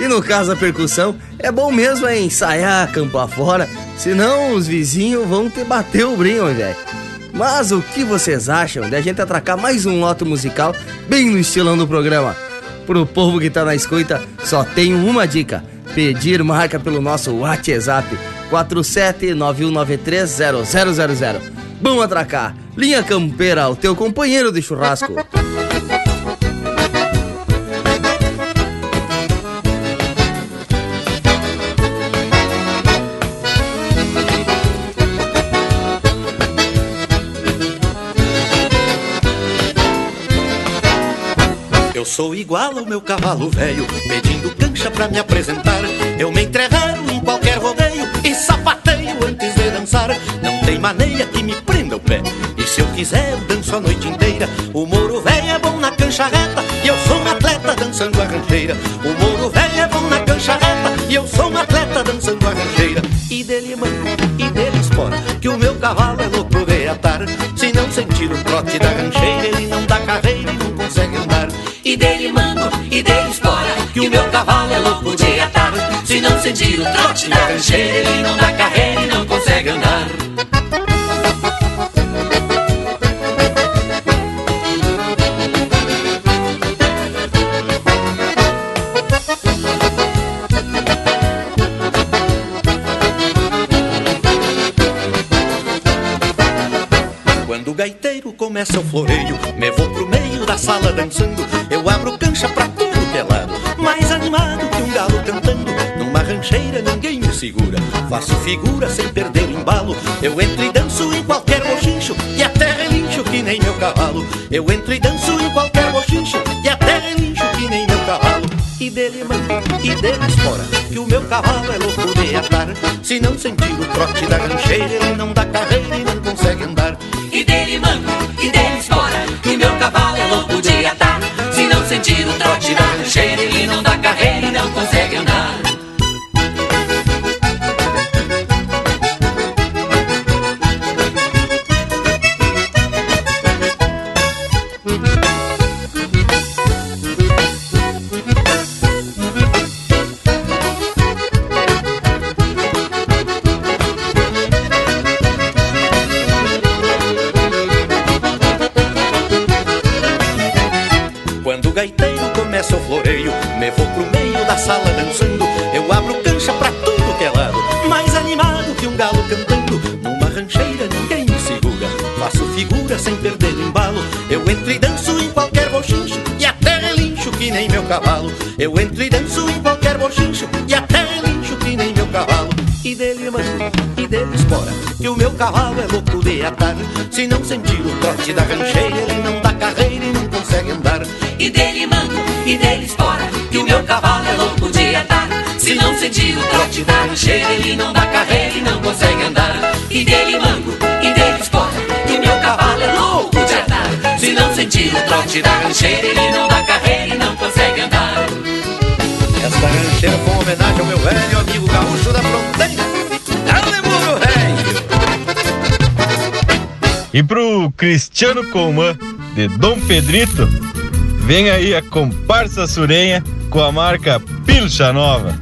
E no caso da percussão, é bom mesmo é ensaiar campo afora, senão os vizinhos vão te bater o brinho, velho. Mas o que vocês acham de a gente atracar mais um lote musical bem no estilão do programa? Pro povo que tá na escuta, só tenho uma dica: pedir marca pelo nosso WhatsApp 4791930000. Vamos atracar! Linha Campeira, o teu companheiro de churrasco. Sou igual ao meu cavalo velho, pedindo cancha pra me apresentar. Eu me entrevero em qualquer rodeio e sapateio antes de dançar. Não tem maneira que me prenda o pé. E se eu quiser, eu danço a noite inteira. O moro velho é bom na cancha reta e eu sou um atleta dançando a rancheira. O moro velho é bom na cancha reta e eu sou um atleta dançando a rancheira. E dele mano, e dele espora, que o meu cavalo é louco de atar. Se não sentir o trote da rancheira, E dele mando, e dele espora Que o meu cavalo é louco de atar Se não sentir o trote da rancheira Ele não dá carreira e não consegue andar Quando o gaiteiro começa o floreio, me vou pro meio da sala dançando. Segura, faço figura sem perder o embalo. Eu entro e danço em qualquer bochincho, e até relincho que nem meu cavalo. Eu entro e danço em qualquer bochincho, e até relincho que nem meu cavalo. E dele manda, e dele espora, que o meu cavalo é louco de atar. Se não sentir o trote da rancheira, ele não dá carreira e Eu entro e danço em qualquer bochincho, e até relincho que nem meu cavalo. E dele mando, e dele espora, que o meu cavalo é louco de atar. Se não sentir o trote da rancheira, ele não dá carreira e não consegue andar. E dele mando, e dele espora Que o meu cavalo é louco de atar Se não sentir o trote da rancheira Ele não dá carreira e não consegue andar E dele mando, e dele espora Que o meu cavalo é louco de atar Se não sentir o trote da rancheira Ele não dá carreira e não consegue homenagem ao meu velho amigo gaúcho da fronteira. Dale, muro, velho! E pro Cristiano Coman, de Dom Pedrito, Vem aí a comparsa surenha com a marca Pilcha Nova.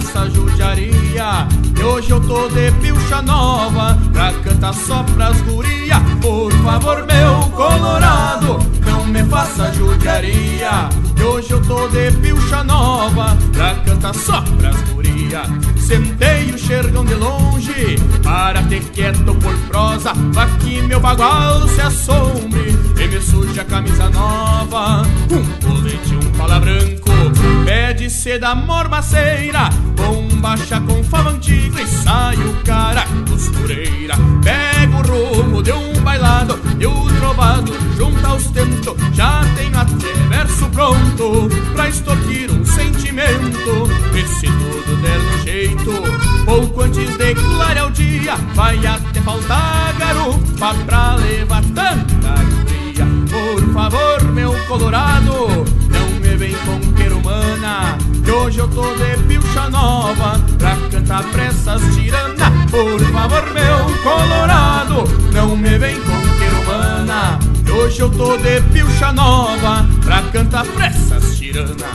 Faça judiaria. Que hoje eu tô de pilcha nova pra cantar só pras guria. Por favor, meu colorado, não me faça judiaria. Que hoje eu tô de pilcha nova pra cantar só pras guria. Sentei o xergão de longe para ter quieto por prosa. Pra que meu bagual se assombre e me suja a camisa nova. Um colete, um pala branco, pé de seda mormaceira, bombacha com fama antiga e sai o cara costureira. O rumo de um bailado e o trovado junta aos tentos. Já tenho até verso pronto pra extorquir um sentimento. E se tudo der jeito, pouco antes de clarear o dia, vai até faltar garupa pra levar tanta alegria. Por favor, meu colorado, não me vem com querumana, que hoje eu tô de pilcha nova pra cantar pressas tirana. Por favor, meu colorado, não me vem com querumana, que hoje eu tô de pilcha nova pra cantar pressas tirana.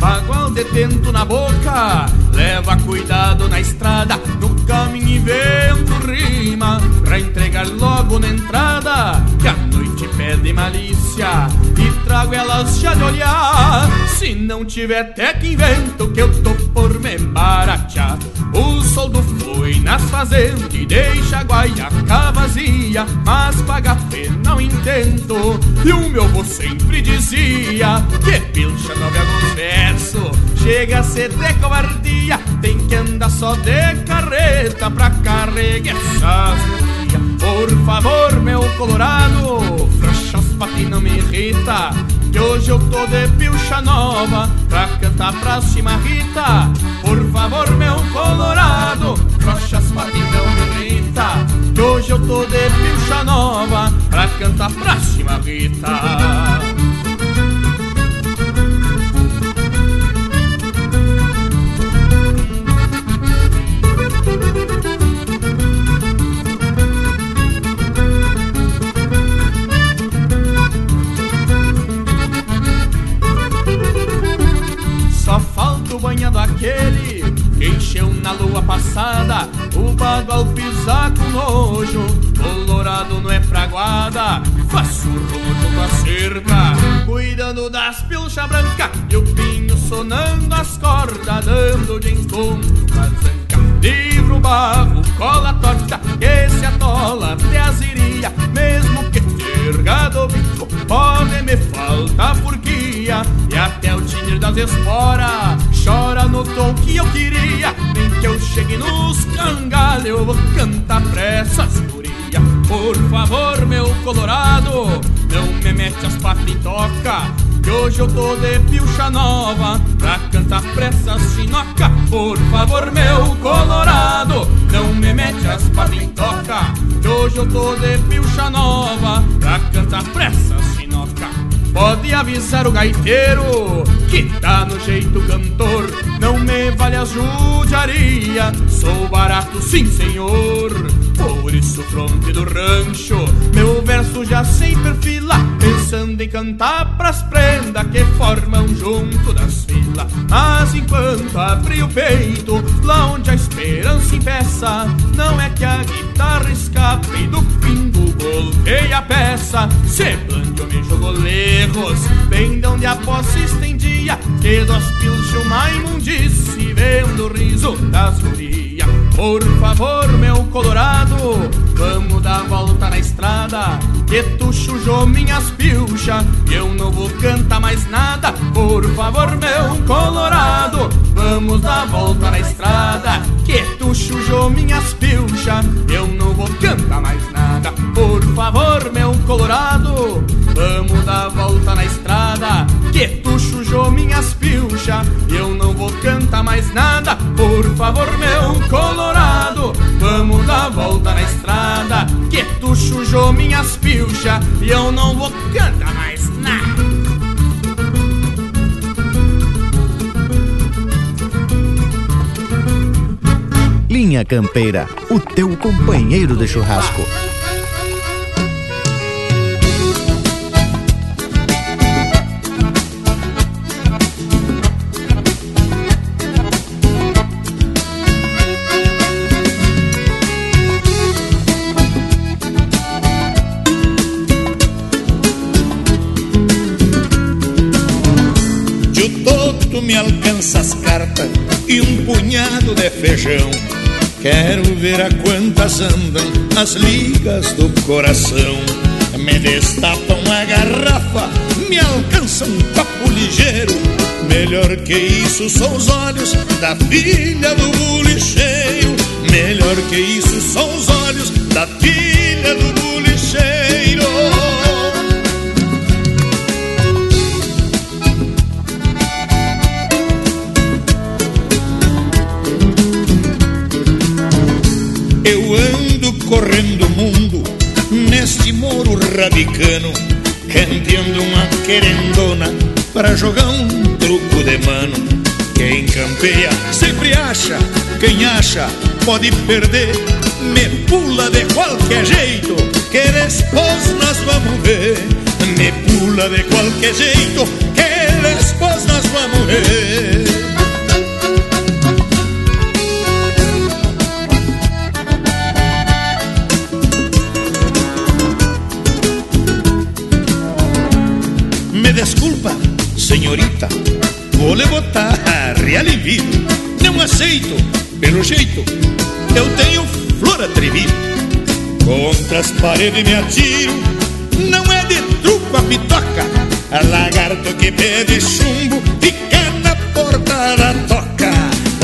Bagual detento na boca, leva cuidado na estrada, no caminho e vento rima, pra entregar logo na entrada, que a noite pede malícia, e trago elas já de olhar, se não tiver até que invento, que eu tô por me baratear. O soldo foi nas fazendas e deixa a guaiaca vazia, mas paga pena ao intento, e o meu vô sempre dizia, que pilcha nove alguns versos, chega a ser de covardia, tem que andar só de carreta pra carregar essas Por favor, meu colorado, frouxa os não me irrita, que hoje eu tô de pilcha nova pra cantar pra cima Rita. Por favor, meu colorado, frouxa os não me irrita, que hoje eu tô de pilcha nova pra cantar pra cima Rita. Aquele que encheu na lua passada. O bagual pisar com nojo, colorado não é praguada. Faço rojo com a cerca, cuidando das pilchas brancas. E o pinho sonando as cordas, dando de encontro com a zanca. Livro barro, cola torta, que se atola até as iria, mesmo que ter gado bico, pode me faltar porquia. E até o tinir das esporas chora no tom que eu queria. Nem que eu chegue nos cangalhos, eu vou cantar pra essas gurias. Por favor, meu colorado, não me mete as patas em toca. Que hoje eu tô de pilcha nova pra cantar pra essas chinoca. Por favor, meu colorado, não me mete as patas em toca. Hoje eu tô de pilcha nova pra cantar pra essas chinoca. Pode avisar o gaiteiro que tá no jeito cantor. Não me vale a judiaria, sou barato sim senhor. Por isso fronte do rancho, meu verso já sem perfila. Pensando em cantar pras prendas que formam junto das filas. Mas enquanto abri o peito, lá onde a esperança impeça, não é que a guitarra escape do fim do golpeia a peça. Se plante me jogou lerros, bem de onde a posse estendia, que dos pilchos uma imundice, vendo o riso das gurias. Por favor, meu colorado, vamos dar volta na estrada, que tu chujou minhas pilchas, eu não vou cantar mais nada. Por favor, meu colorado, vamos dar volta na estrada, que tu chujou minhas pilchas, eu não vou cantar mais nada. Por favor, meu colorado, vamos dar volta na estrada, que tu chujou minhas pilchas, eu não vou cantar mais nada. Por favor, meu colorado, vamos dar volta na estrada, que tu chujou minhas pilchas, e eu não vou cantar mais nada. Linha Campeira, o teu companheiro de churrasco. De o toto me alcança as cartas e um punhado de feijão. Quero ver a quantas andam as ligas do coração. Me destapam a garrafa, me alcança um copo ligeiro. Melhor que isso são os olhos da filha do bulicheiro. Melhor que isso são os olhos da filha do bulicheiro. Rabicano, canteando uma querendona pra jogar um truco de mano. Quem campeia sempre acha, quem acha pode perder. Me pula de qualquer jeito, que depois nós vamos ver. Me pula de qualquer jeito, que depois nós vamos ver. Senhorita, vou lhe botar real vivo. Não aceito, pelo jeito, eu tenho flor atrevida. Contra as paredes me atiro, não é de truco a pitoca. A lagarto que pede chumbo, fica na porta da toca.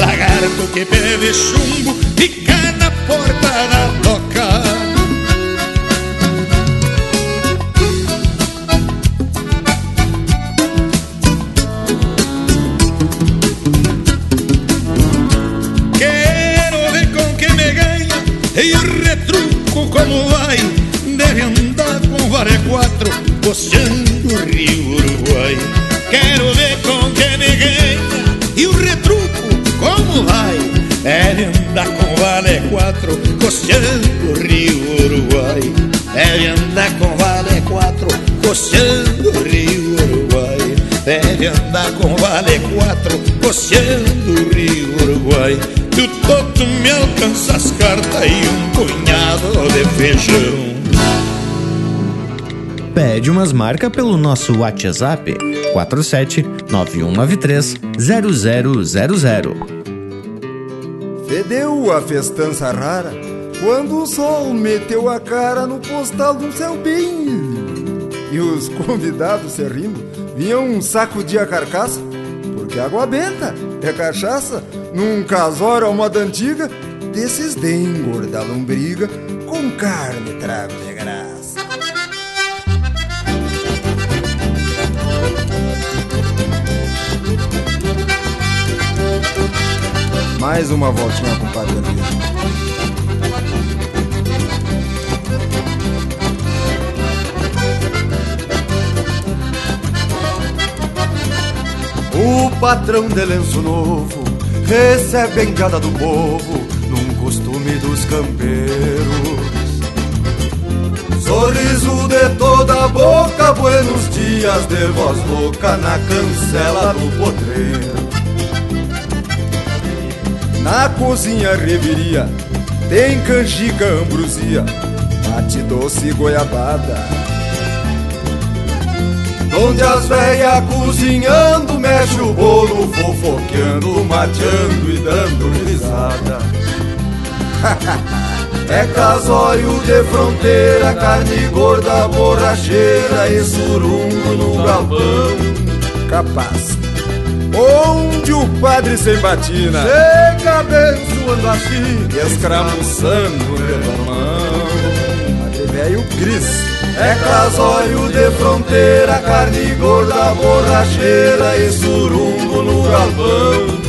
Lagarto que pede chumbo, fica na porta Costeando o rio Uruguai. Quero ver com quem me ganha E o retruco como vai? Deve andar com vale quatro Costeando o rio Uruguai. Deve andar com vale quatro Costeando o rio Uruguai. Deve andar com vale quatro Costeando o rio Uruguai. E o toto me alcança as cartas E um punhado de feijão Pede umas marcas pelo nosso WhatsApp 47 9193 0000. Fedeu a festança rara quando o sol meteu a cara no postal um céu bem. E os convidados se rindo vinham de a carcaça, porque água benta é cachaça num casório à moda antiga desses de engordar lombriga com carne trago Mais uma voltinha, compadre André. O patrão de lenço novo recebe a engada do povo num costume dos campeiros. Sorriso de toda a boca, buenos dias de voz louca na cancela do potreiro. Na cozinha reviria tem canjica, ambrosia, mate doce goiabada. Onde as velhas cozinhando mexe o bolo, fofoqueando, mateando e dando risada. *laughs* é casório de fronteira, carne gorda, borracheira e surungo no galpão. Capaz. Onde o padre sem batina Chega abençoando a filha, escramuçando pela mão. Padre velho Cris. É casório de fronteira, carne gorda, borracheira e surungo no galpão.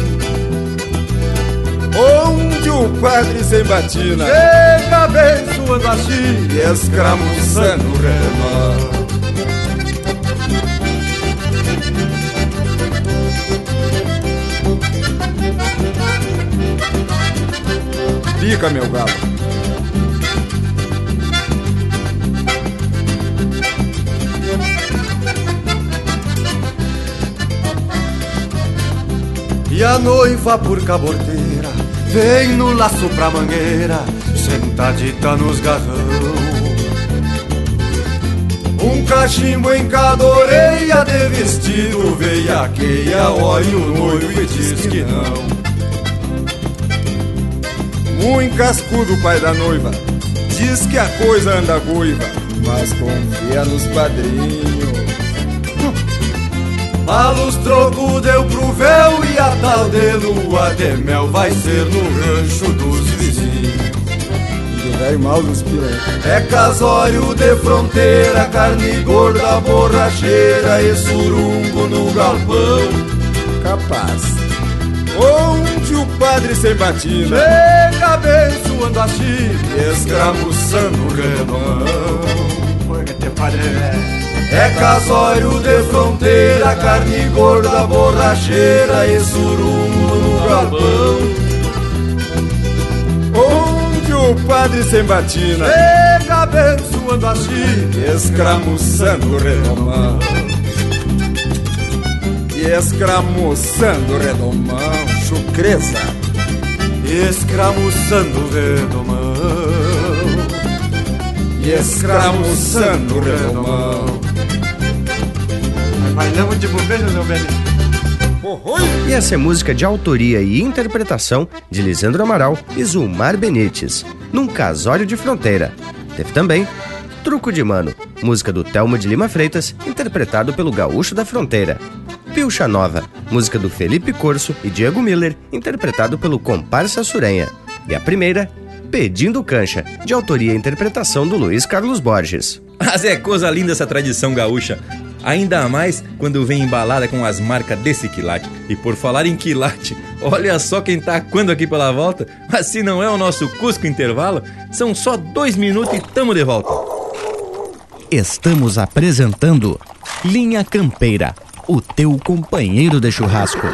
Onde o padre sem batina Chega abençoando a filha, e escramuçando o remão. Fica, meu galo. E a noiva por caborteira Vem no laço pra mangueira Sentadita nos garrão Um cachimbo em cada orelha De vestido veiaqueia Olha o noivo e diz que não Muito cascudo o pai da noiva Diz que a coisa anda goiva Mas confia nos padrinhos *laughs* Malos troco deu pro véu e a tal de lua de mel vai ser no rancho dos vizinhos. Do velho mal dos. É casório de fronteira, carne gorda, borracheira e surungo no galpão. Capaz. Onde o padre sem batina Chega abençoando a Chile, escramuçando o padre é casório de fronteira, carne gorda, borracheira e surungo no galpão. Onde o padre sem batina chega abençoando a chique, escramuçando o redomão. E escramuçando o redomão, chucreza. Escramuçando o redomão. E escramuçando o redomão. Bailamos de bobeira, meu velho. E essa é música de autoria e interpretação de Lisandro Amaral e Zulmar Benites, num casório de fronteira. Teve também Truco de Mano, música do Telmo de Lima Freitas, interpretado pelo Gaúcho da Fronteira. Pilcha Nova, música do Felipe Corso e Diego Miller, interpretado pelo Comparsa Surenha. E a primeira, Pedindo Cancha, de autoria e interpretação do Luiz Carlos Borges. Mas é coisa linda essa tradição gaúcha. Ainda mais quando vem embalada com as marcas desse quilate. E por falar em quilate, olha só quem tá quando aqui pela volta. Mas se não é o nosso Cusco Intervalo, são só dois minutos e tamo de volta. Estamos apresentando Linha Campeira, o teu companheiro de churrasco.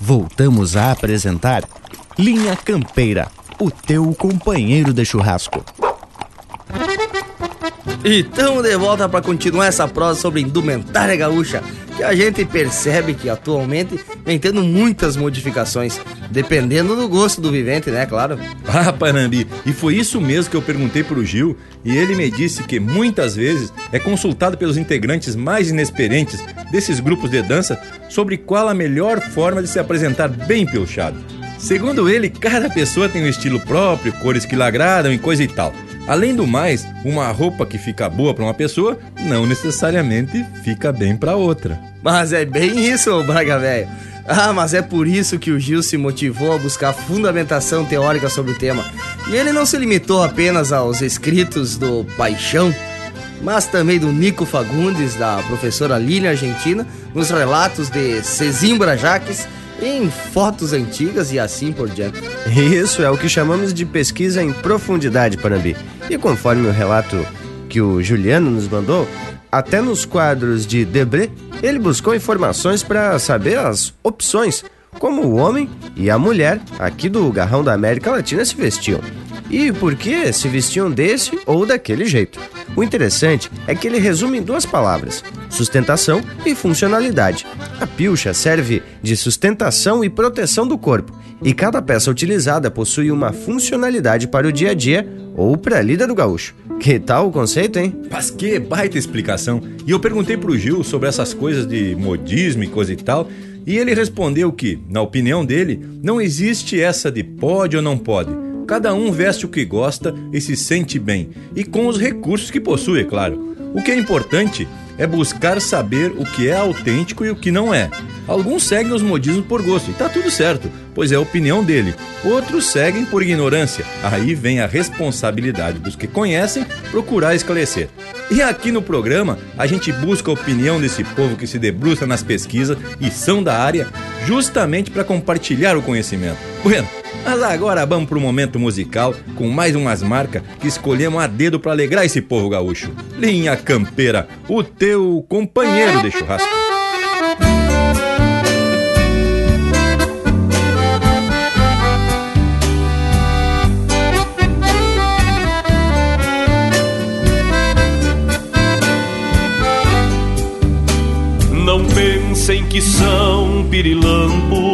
Voltamos a apresentar Linha Campeira, o teu companheiro de churrasco. E estamos de volta para continuar essa prosa sobre indumentária gaúcha, que a gente percebe que atualmente vem tendo muitas modificações, dependendo do gosto do vivente, né, claro? Ah, Panambi, e foi isso mesmo que eu perguntei pro Gil, e ele me disse que muitas vezes é consultado pelos integrantes mais inexperientes desses grupos de dança sobre qual a melhor forma de se apresentar bem pilchado. Segundo ele, cada pessoa tem um estilo próprio, cores que lhe agradam e coisa e tal. Além do mais, uma roupa que fica boa para uma pessoa não necessariamente fica bem para outra. Mas é bem isso, Braga Velho. Ah, mas é por isso que o Gil se motivou a buscar fundamentação teórica sobre o tema. E ele não se limitou apenas aos escritos do Paixão, mas também do Nico Fagundes, da professora Lília Argentina, nos relatos de Cezimbra Jaques em fotos antigas e assim por diante. Isso é o que chamamos de pesquisa em profundidade, Panambi. E conforme o relato que o Juliano nos mandou, até nos quadros de Debré, ele buscou informações para saber as opções, como o homem e a mulher aqui do Garrão da América Latina se vestiam. E por que se vestiam desse ou daquele jeito. O interessante é que ele resume em duas palavras: sustentação e funcionalidade. A pilcha serve de sustentação e proteção do corpo, e cada peça utilizada possui uma funcionalidade para o dia a dia ou para a lida do gaúcho. Que tal o conceito, hein? Mas que baita explicação. E eu perguntei pro Gil sobre essas coisas de modismo e coisa e tal, e ele respondeu que, na opinião dele, não existe essa de pode ou não pode. Cada um veste o que gosta e se sente bem, e com os recursos que possui, é claro. O que é importante é buscar saber o que é autêntico e o que não é. Alguns seguem os modismos por gosto, e tá tudo certo, pois é a opinião dele. Outros seguem por ignorância. Aí vem a responsabilidade dos que conhecem procurar esclarecer. E aqui no programa, a gente busca a opinião desse povo que se debruça nas pesquisas e são da área, justamente para compartilhar o conhecimento. Bueno, mas agora vamos pro momento musical com mais umas marcas que escolhemos a dedo para alegrar esse povo gaúcho. Linha Campeira, o teu companheiro de churrasco. Não pensem que são pirilampos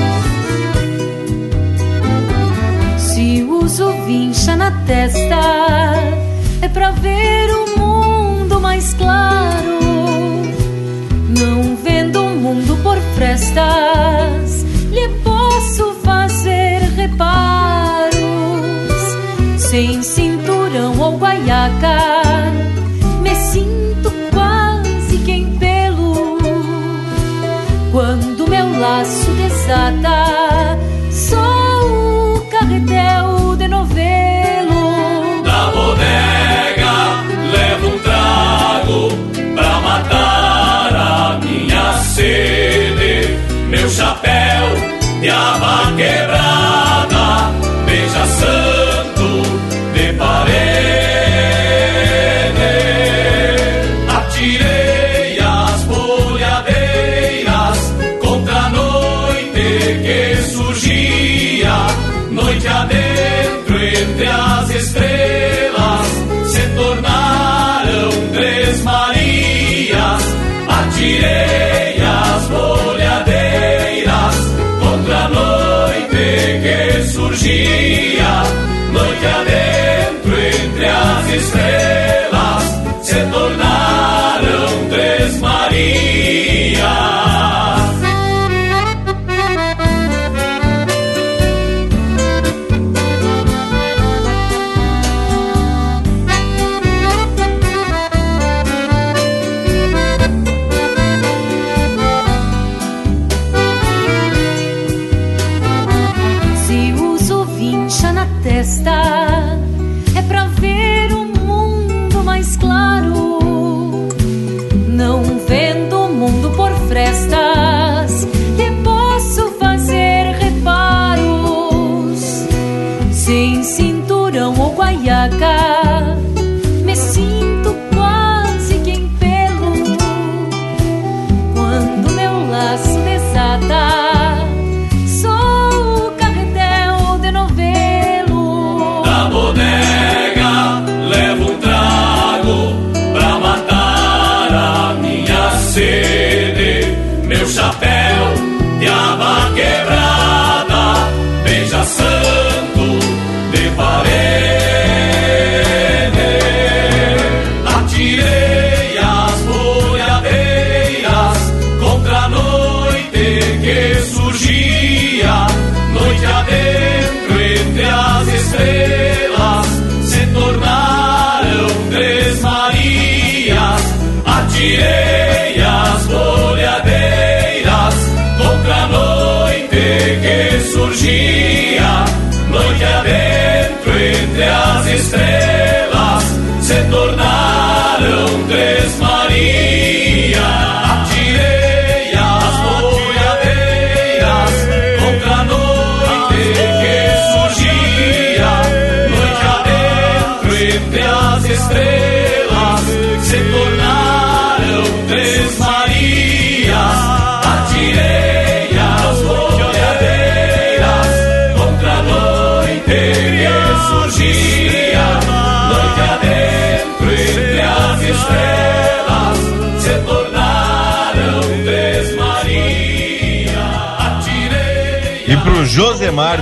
uso vincha na testa é pra ver o mundo mais claro. Não vendo o mundo por frestas, lhe posso fazer reparos. Sem cinturão ou guaiaca, me sinto quase que em pelo. Quando meu laço desata. chapéu e a quebrada, beija sangue. fugir.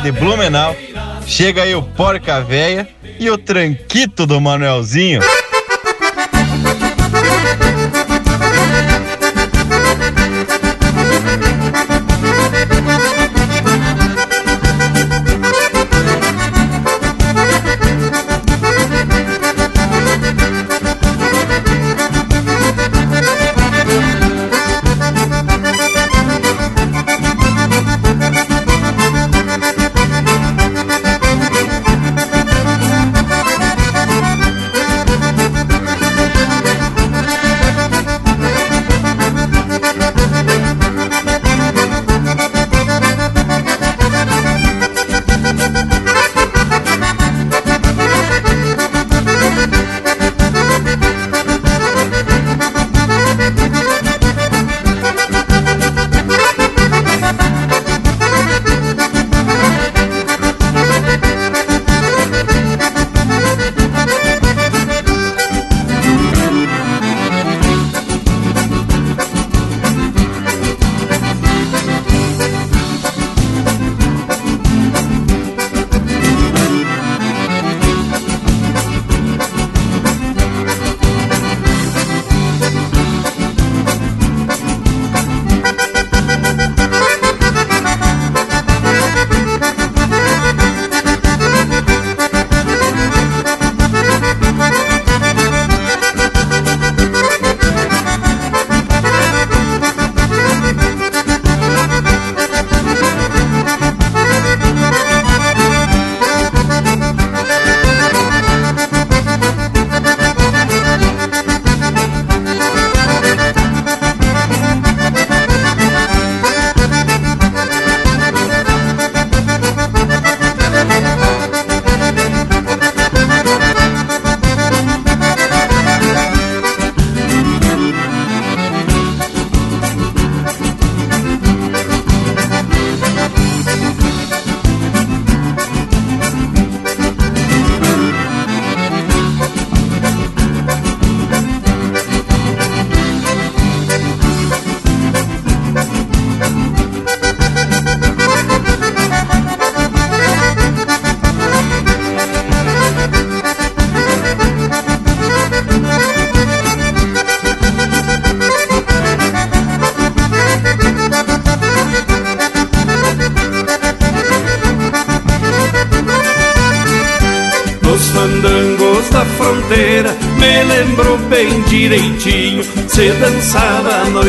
De Blumenau. Chega aí o Porca Véia e o Tranquito do Manuelzinho.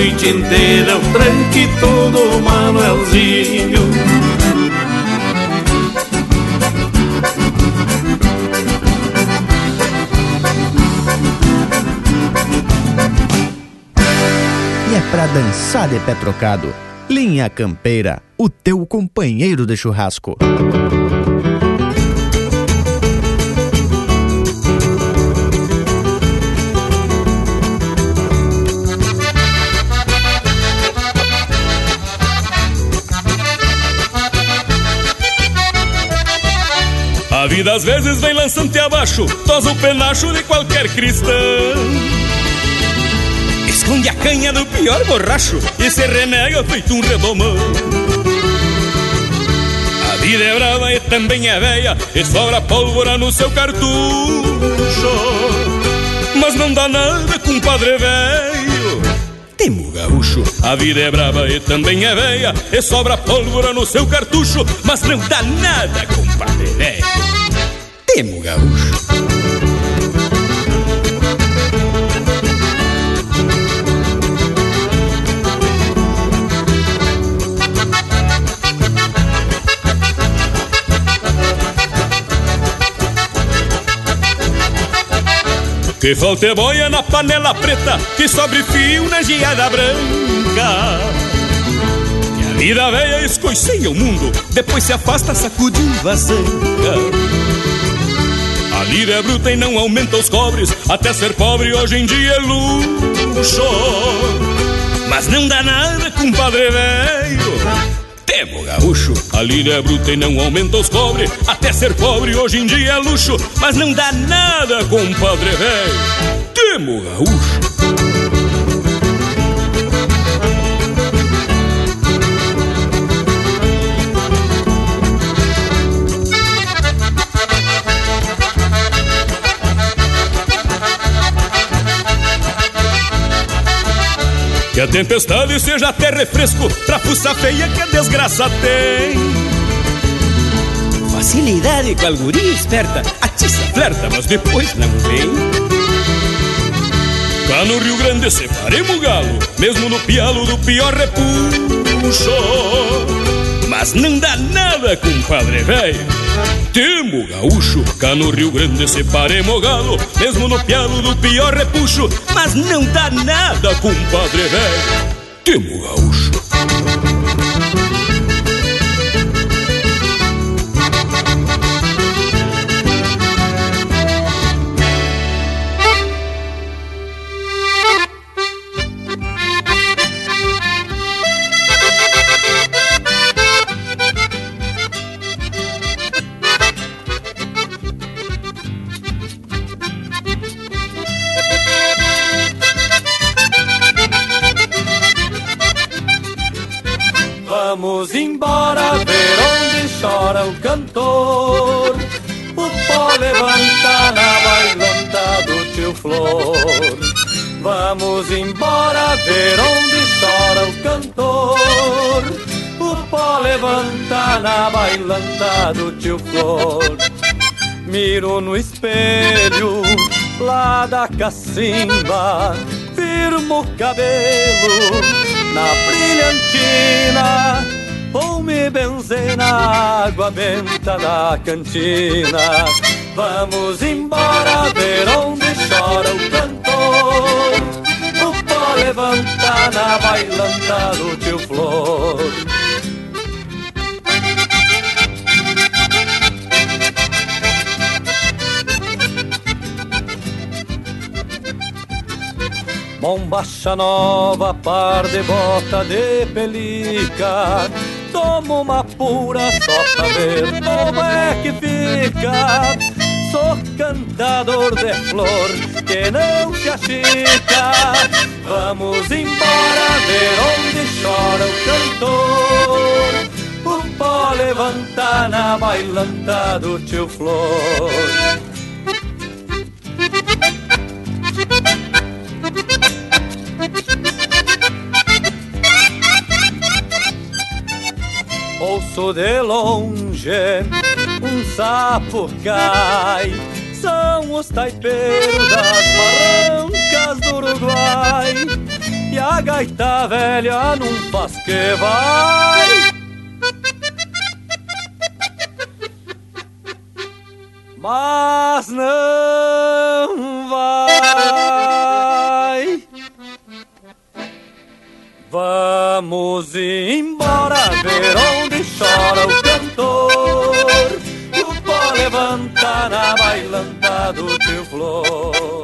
Noite inteira o tranque todo Manuelzinho E é pra dançar de pé trocado. Linha Campeira, o teu companheiro de churrasco. Vida às vezes vem lançante abaixo, tosa o penacho de qualquer cristão. Esconde a canha do pior borracho e se renega feito um redomão. A vida é brava e também é velha e sobra pólvora no seu cartucho. Mas não dá nada, compadre velho. Temo gaúcho, a vida é brava e também é velha e sobra pólvora no seu cartucho. Mas não dá nada, compadre. Temo gaúcho. Que falta boia na panela preta, que sobre fio na geada branca. Que a vida velha escoiceia o mundo, depois se afasta sacudindo a zanca. Lira é bruta e não aumenta os cobres, até ser pobre hoje em dia é luxo. Mas não dá nada, compadre velho. Temo gaúcho, a lira é bruta e não aumenta os cobre. Até ser pobre hoje em dia é luxo, mas não dá nada, compadre velho. Temo gaúcho. Tempestade seja até refresco pra fuça feia que a desgraça tem. Facilidade com a guria esperta, atiça, flerta, mas depois não vem. Cá no Rio Grande separemos o galo, mesmo no pialo do pior repuxo. Mas não dá nada, compadre velho. Temo gaúcho, cá no Rio Grande separemos galo, mesmo no pialo do pior repuxo. Mas não dá nada, compadre velho. Temo gaúcho. Na bailanta do tio Flor. Miro no espelho lá da cacimba, firmo o cabelo na brilhantina Vou me benzer na água benta da cantina. Vamos embora ver onde chora o cantor. O pó levanta na bailanta do tio Flor Bombacha nova, par de bota de pelica. Tomo uma pura só pra ver como é que fica? Sou cantador de flor que não se achica. Vamos embora ver onde chora o cantor. O pó levanta na bailanta do tio Flor Ouço de longe um sapo cai são os taipeiros das barrancas do Uruguai. E a gaita velha não faz que vai. Mas não vai. Vamos embora ver onde chora o cantor. O pó levanta na bailanta do teu flor.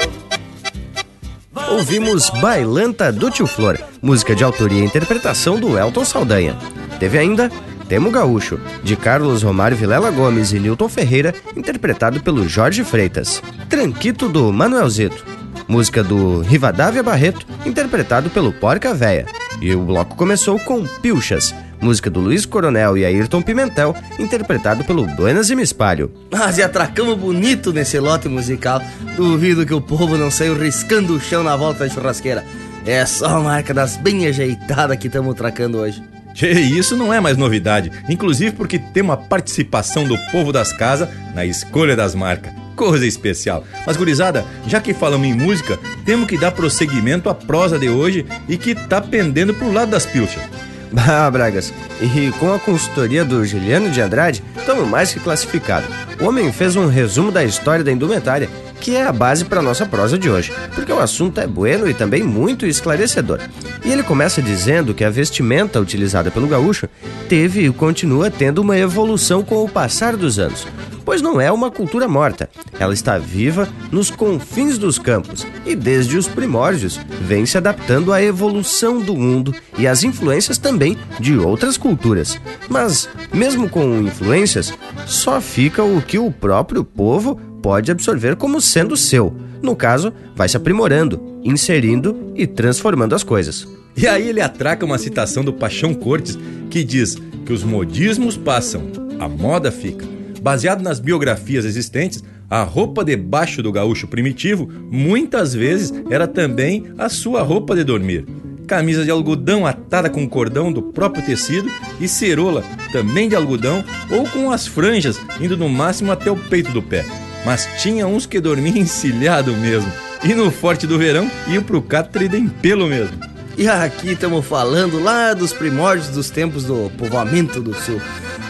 Ouvimos Bailanta do Tio Flor, música de autoria e interpretação do Elton Saldanha. Teve ainda Temo Gaúcho, de Carlos Romário Vilela Gomes e Newton Ferreira, interpretado pelo Jorge Freitas. Tranquito do Manuelzito, música do Rivadavia Barreto, interpretado pelo Porca Véia. E o bloco começou com Pilchas, música do Luiz Coronel e Ayrton Pimentel, interpretado pelo Buenas e Me Espalho. Mas e atracamos bonito nesse lote musical. Duvido que o povo não saiu riscando o chão na volta da churrasqueira. É só a marca das bem ajeitadas que estamos tracando hoje. Tchê, isso não é mais novidade, inclusive porque tem uma participação do povo das casas na escolha das marcas. Coisa especial. Mas, gurizada, já que falamos em música, temos que dar prosseguimento à prosa de hoje e que tá pendendo pro lado das pilchas. Bah, *laughs* Bragas, e com a consultoria do Juliano de Andrade, estamos mais que classificados. O homem fez um resumo da história da indumentária, que é a base para nossa prosa de hoje, porque o assunto é bueno e também muito esclarecedor. E ele começa dizendo que a vestimenta utilizada pelo gaúcho teve e continua tendo uma evolução com o passar dos anos pois não é uma cultura morta. Ela está viva nos confins dos campos e desde os primórdios vem se adaptando à evolução do mundo e às influências também de outras culturas. Mas, mesmo com influências, só fica o que o próprio povo pode absorver como sendo seu. No caso, vai se aprimorando, inserindo e transformando as coisas. E aí ele atraca uma citação do Paixão Cortes que diz que os modismos passam, a moda fica. Baseado nas biografias existentes, a roupa de baixo do gaúcho primitivo muitas vezes era também a sua roupa de dormir. Camisa de algodão atada com cordão do próprio tecido e cerola também de algodão ou com as franjas indo no máximo até o peito do pé. Mas tinha uns que dormiam *laughs* encilhado mesmo. E no forte do verão iam pro catre de pelo mesmo. E aqui estamos falando lá dos primórdios dos tempos do povoamento do sul.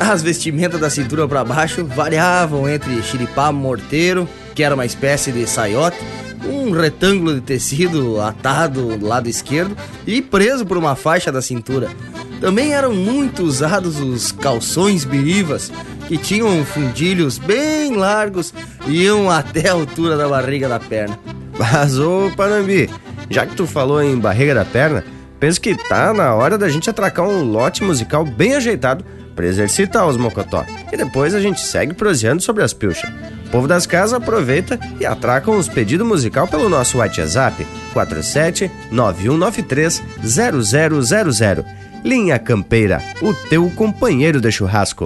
As vestimentas da cintura para baixo variavam entre xiripá morteiro, que era uma espécie de saiote, um retângulo de tecido atado do lado esquerdo e preso por uma faixa da cintura. Também eram muito usados os calções birivas, que tinham fundilhos bem largos e iam até a altura da barriga da perna. Mas, ô Panambi, já que tu falou em barriga da perna, penso que tá na hora da gente atracar um lote musical bem ajeitado para exercitar os mocotó. E depois a gente segue proseando sobre as pilchas. O povo das casas aproveita e atraca uns pedidos musical pelo nosso WhatsApp 47 9193 0000. Linha Campeira, o teu companheiro de churrasco.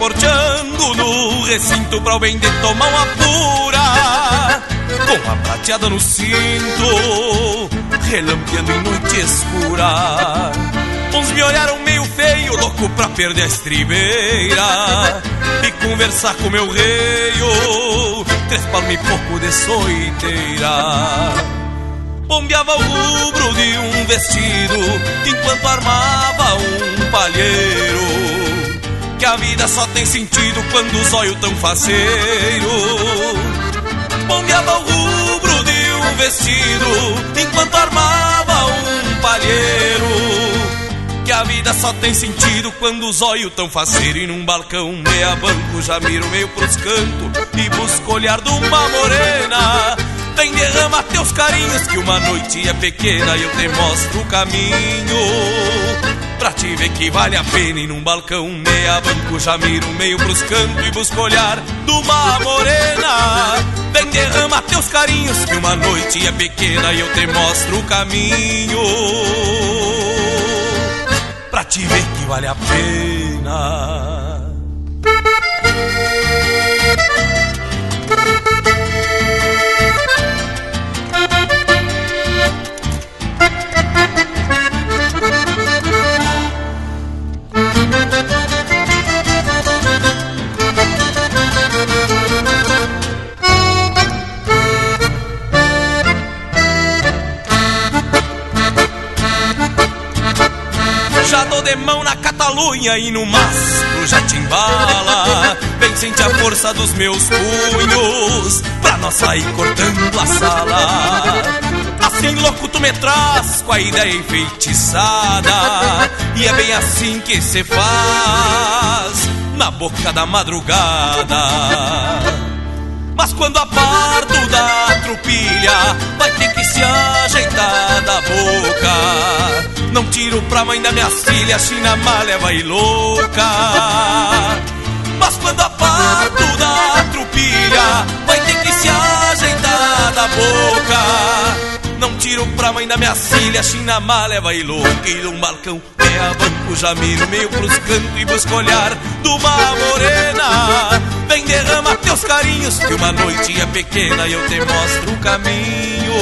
Porteando no recinto pra o bem de tomar uma pura Com a prateada no cinto, relampeando em noite escura. Uns me olharam meio feio, louco pra perder a estribeira. E conversar com meu reio, três palmos e pouco de soiteira. Bombeava o rubro de um vestido Enquanto armava um palheiro que a vida só tem sentido quando os olhos tão faceiro. Bombeava o rubro de um vestido enquanto armava um palheiro. Que a vida só tem sentido quando os olhos tão faceiro. E num balcão meia banco já miro meio pros cantos e busco olhar de uma morena. Vem derrama teus carinhos que uma noite é pequena e eu te mostro o caminho. Pra te ver que vale a pena. E num balcão meia banco já miro meio pros cantos e busco olhar de uma morena. Vem derrama teus carinhos que uma noite é pequena e eu te mostro o caminho. Pra te ver que vale a pena Já dou de mão na Catalunha e no mastro já te embala. Vem sente a força dos meus punhos Pra nós sair cortando a sala. Assim louco tu me traz com a ideia enfeitiçada. E é bem assim que se faz Na boca da madrugada. Mas quando a parto da trupilha Vai ter que se ajeitar da boca. Não tiro pra mãe da minha filha China má leva e louca. Mas quando a parto da trupilha Vai ter que se ajeitar da boca não tiro pra mãe da minha filha, China má leva e louca E num balcão meia banco. Já miro meio pros cantos E busco olhar de uma morena. Vem derrama teus carinhos Que uma noite é pequena e eu te mostro o caminho.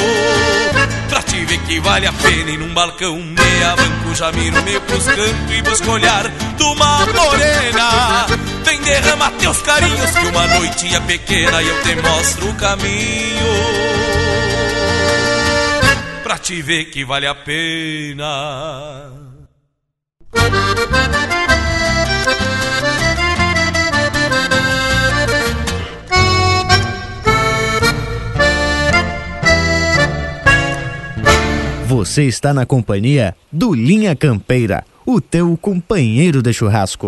Pra te ver que vale a pena E num balcão meia banco. Já miro meio pros cantos E busco olhar de uma morena. Vem derrama teus carinhos Que uma noite é pequena e eu te mostro o caminho pra te ver que vale a pena. Você está na companhia do Linha Campeira, o teu companheiro de churrasco.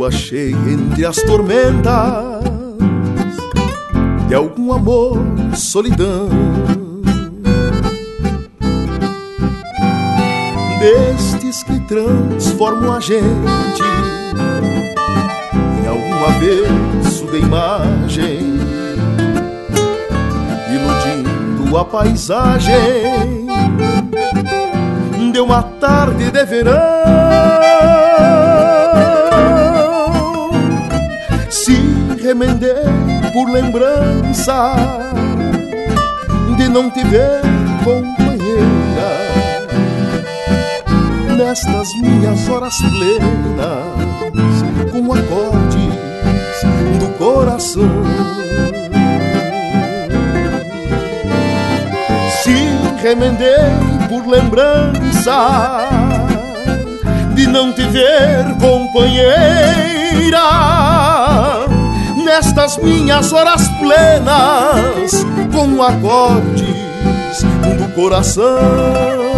Eu achei entre as tormentas de algum amor, solidão. Destes que transformam a gente em algum avesso de imagem iludindo a paisagem de uma tarde de verão. Remendei por lembrança de não te ver companheira nestas minhas horas plenas com acordes do coração. Se remendei por lembrança de não te ver companheira nestas minhas horas plenas com acordes do coração.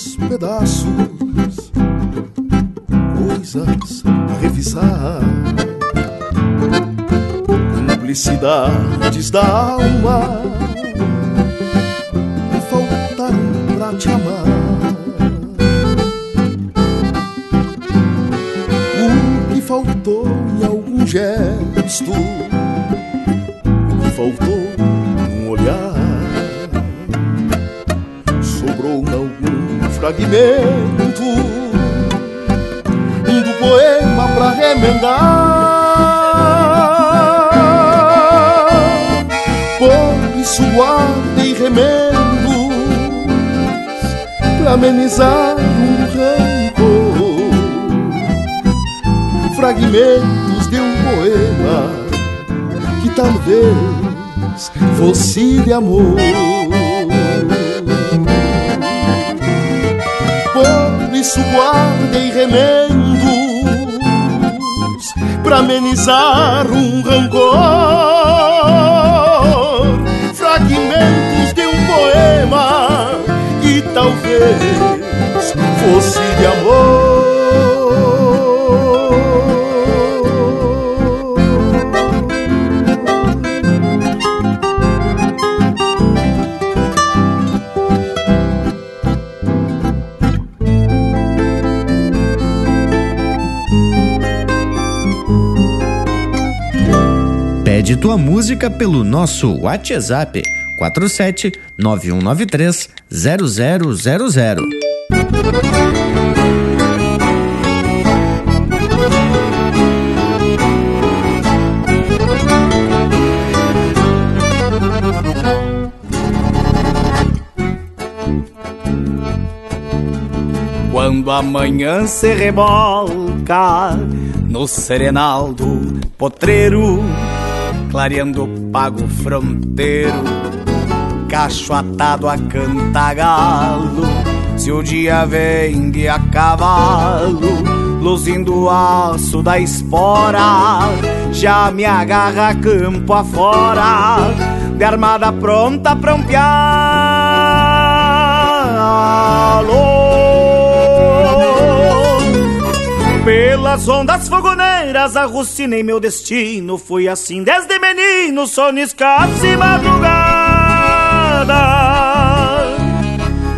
Nos pedaços coisas a revisar, cumplicidades da alma fosse de amor. Por isso guardei remendos pra amenizar um rancor. Música pelo nosso WhatsApp 47 9193 0000. Quando amanhã se revolca no serenal do potreiro, clareando o pago fronteiro, cacho atado a cantagalo. Se o dia vem de a cavalo, luzindo o aço da espora, já me agarra campo afora, de armada pronta pra um pialo. Pelas ondas fogoneiras arrucinei meu destino. Fui assim desde menino, soniscados e madrugada.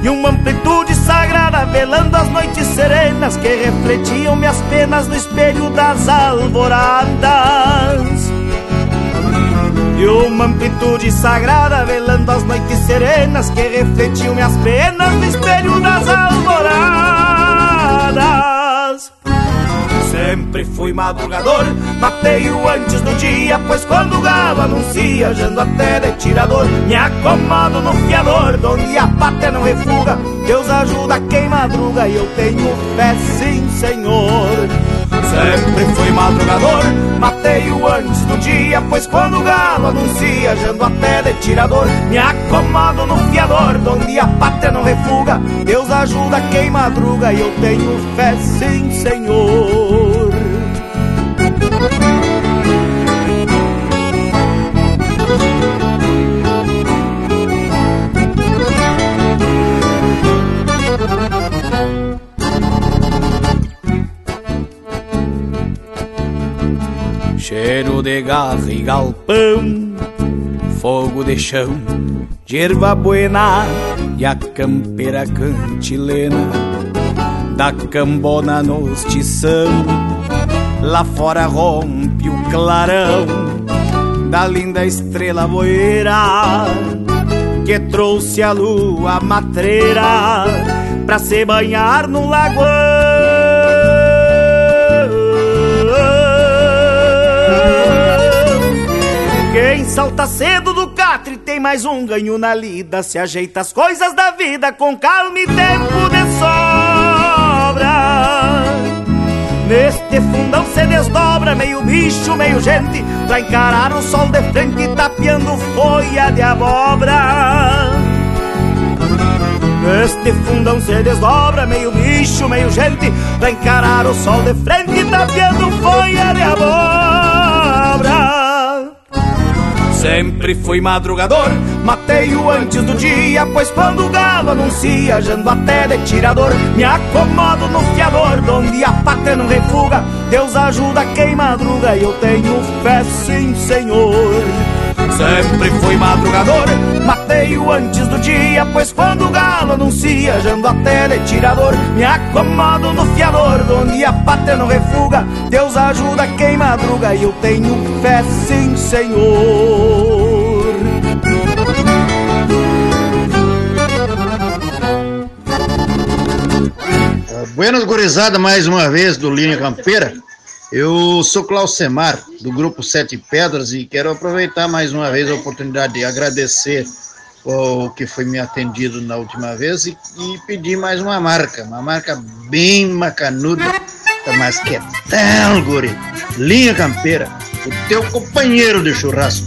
E uma amplitude sagrada velando as noites serenas Que refletiam minhas penas no espelho das alvoradas. E uma amplitude sagrada velando as noites serenas que refletiam minhas penas no espelho das alvoradas. Sempre fui madrugador, mateio antes do dia, pois quando o galo anuncia, jando até de tirador, me acomodo no fiador, donde a pátria não refuga, Deus ajuda quem madruga e eu tenho fé sim, Senhor. Sempre fui madrugador, mateio antes do dia, pois quando o galo anuncia, jando até de tirador, me acomodo no fiador, donde a pátria não refuga, Deus ajuda quem madruga e eu tenho fé sim, Senhor. Cheiro de garra e galpão, fogo de chão, de erva buena e a campeira cantilena da cambona nos tição. Lá fora rompe o clarão da linda estrela boeira que trouxe a lua matreira pra se banhar no lagoão. Quem salta cedo do catre tem mais um ganho na lida. Se ajeita as coisas da vida com calma e tempo de sobra. Neste fundão se desdobra meio bicho, meio gente, pra encarar o sol de frente tapeando folha de abóbora. Neste fundão se desdobra meio bicho, meio gente, pra encarar o sol de frente tapeando folha de abóbora. Sempre fui madrugador, mateio antes do dia, pois quando o galo anuncia, jando até de tirador, me acomodo no fiador, donde a pátria não refuga, Deus ajuda quem madruga e eu tenho fé sim, Senhor. Sempre fui madrugador, mateio antes do dia, pois quando o galo anuncia, jando até de tirador, me acomodo no fiador, donde a pátria não refuga, Deus ajuda quem madruga e eu tenho fé sim, Senhor. Buenas gurizada, mais uma vez do Linha Campeira. Eu sou Klaus Semar, do grupo Sete Pedras, e quero aproveitar mais uma vez a oportunidade de agradecer o que foi me atendido na última vez e, e pedi mais uma marca, uma marca bem macanuda, mas que é tão guri. Linha Campeira, o teu companheiro de churrasco.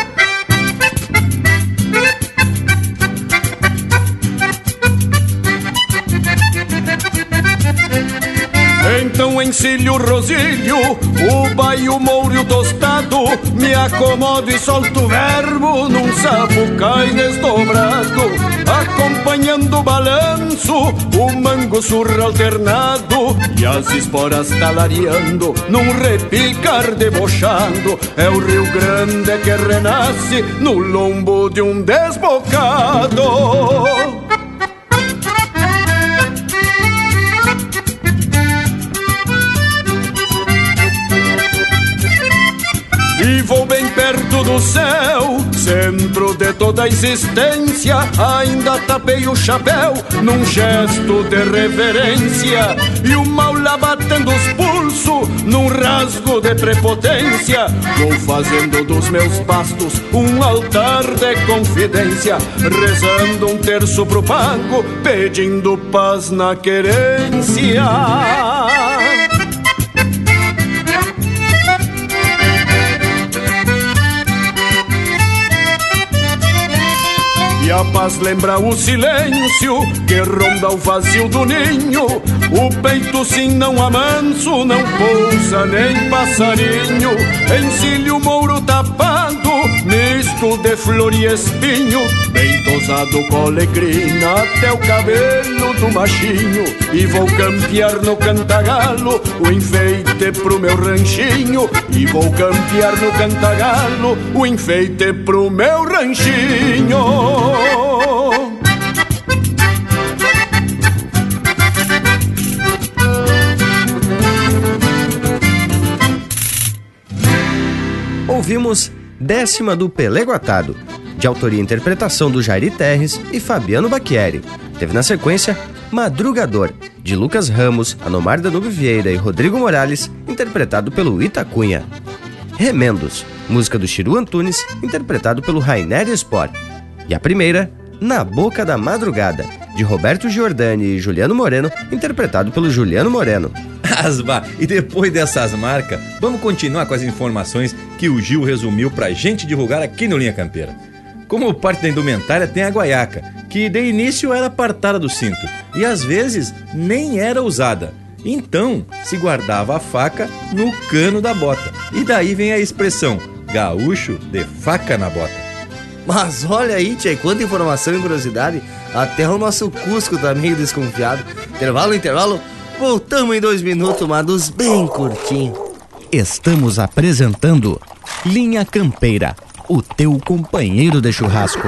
encilho rosilho, o baio mouro tostado. Me acomodo e solto o verbo num sapucai desdobrado Acompanhando o balanço, o mango surra alternado. E as esporas talareando num repicar debochado É o Rio Grande que renasce no lombo de um desbocado céu, centro de toda a existência. Ainda tapei o chapéu num gesto de reverência. E o mal lá batendo os pulsos num rasgo de prepotência. Vou fazendo dos meus pastos um altar de confidência. Rezando um terço pro pago, pedindo paz na querência. A paz lembra o silêncio que ronda o vazio do ninho. O peito sim não amanso, não pousa nem passarinho. Encilho mouro tapado, misto de flor e espinho. Bem com alegrina até o cabelo do machinho. E vou campear no cantagalo o enfeite pro meu ranchinho. E vou campear no cantagalo o enfeite pro meu ranchinho. Ouvimos Décima do Pelego Atado, de autoria e interpretação do Jairi Terres e Fabiano Bacchieri. Teve na sequência Madrugador, de Lucas Ramos, Anomar Danube Vieira e Rodrigo Morales, interpretado pelo Itacunha. Remendos, música do Chiru Antunes, interpretado pelo Rainer Sport. E a primeira, Na Boca da Madrugada, de Roberto Giordani e Juliano Moreno, interpretado pelo Juliano Moreno. Asba, e depois dessas marcas, vamos continuar com as informações que o Gil resumiu pra gente divulgar aqui no Linha Campeira. Como parte da indumentária tem a guaiaca, que de início era apartada do cinto e às vezes nem era usada. Então se guardava a faca no cano da bota. E daí vem a expressão gaúcho de faca na bota. Mas olha aí, tia, quanta informação e curiosidade. Até o nosso Cusco tá meio desconfiado. Intervalo, intervalo. Voltamos em dois minutos, mas bem curtinho. Estamos apresentando Linha Campeira, o teu companheiro de churrasco.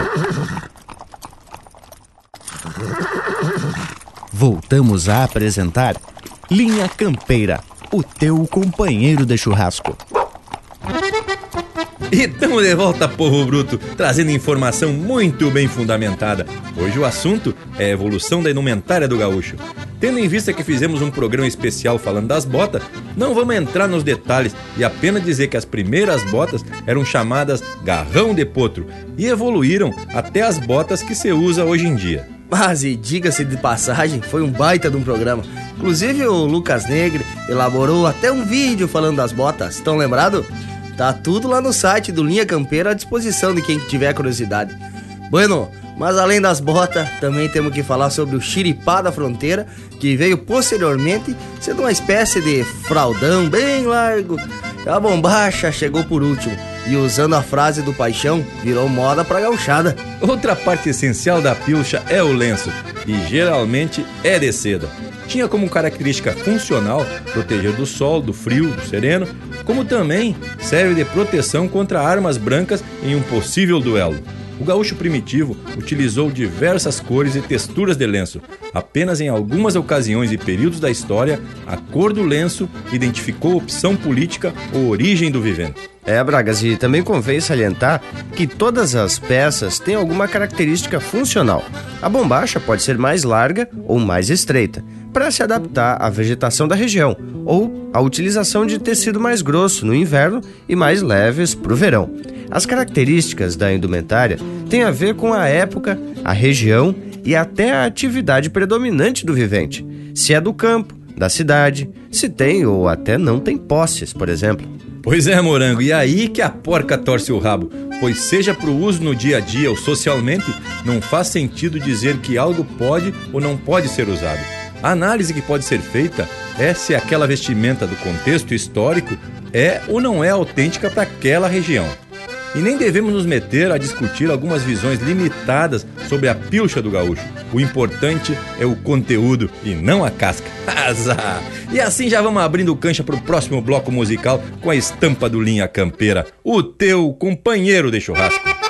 Voltamos a apresentar Linha Campeira, o teu companheiro de churrasco. E estamos de volta, povo bruto, trazendo informação muito bem fundamentada. Hoje o assunto é a evolução da indumentária do gaúcho. Tendo em vista que fizemos um programa especial falando das botas, não vamos entrar nos detalhes e apenas dizer que as primeiras botas eram chamadas garrão de potro e evoluíram até as botas que se usa hoje em dia. Mas, e diga-se de passagem, foi um baita de um programa. Inclusive o Lucas Negre elaborou até um vídeo falando das botas. Estão lembrado? Tá tudo lá no site do Linha Campeira à disposição de quem tiver curiosidade. Bueno, mas além das botas, também temos que falar sobre o xiripá da fronteira, que veio posteriormente sendo uma espécie de fraldão bem largo. A bombacha chegou por último. E usando a frase do paixão, virou moda pra gauchada. Outra parte essencial da pilcha é o lenço, e geralmente é de seda. Tinha como característica funcional proteger do sol, do frio, do sereno, como também serve de proteção contra armas brancas em um possível duelo. O gaúcho primitivo utilizou diversas cores e texturas de lenço. Apenas em algumas ocasiões e períodos da história, a cor do lenço identificou opção política ou origem do vivente. É, Bragas, e também convém salientar que todas as peças têm alguma característica funcional. A bombacha pode ser mais larga ou mais estreita, para se adaptar à vegetação da região, ou a utilização de tecido mais grosso no inverno e mais leves para o verão. As características da indumentária têm a ver com a época, a região e até a atividade predominante do vivente. Se é do campo, da cidade, se tem ou até não tem posses, por exemplo. Pois é, morango, e aí que a porca torce o rabo, pois seja para o uso no dia a dia ou socialmente, não faz sentido dizer que algo pode ou não pode ser usado. A análise que pode ser feita é se aquela vestimenta do contexto histórico é ou não é autêntica para aquela região. E nem devemos nos meter a discutir algumas visões limitadas sobre a pilcha do gaúcho. O importante é o conteúdo e não a casca. *laughs* Azar! E assim já vamos abrindo cancha para o próximo bloco musical com a estampa do Linha Campeira, o teu companheiro de churrasco.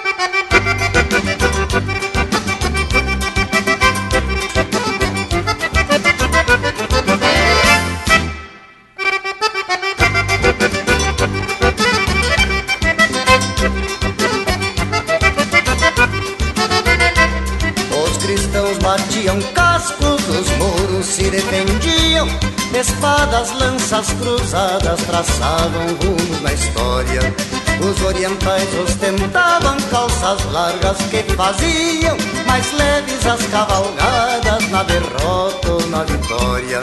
Espadas, lanças cruzadas traçavam rumos na história. Os orientais ostentavam calças largas que faziam mais leves as cavalgadas na derrota ou na vitória.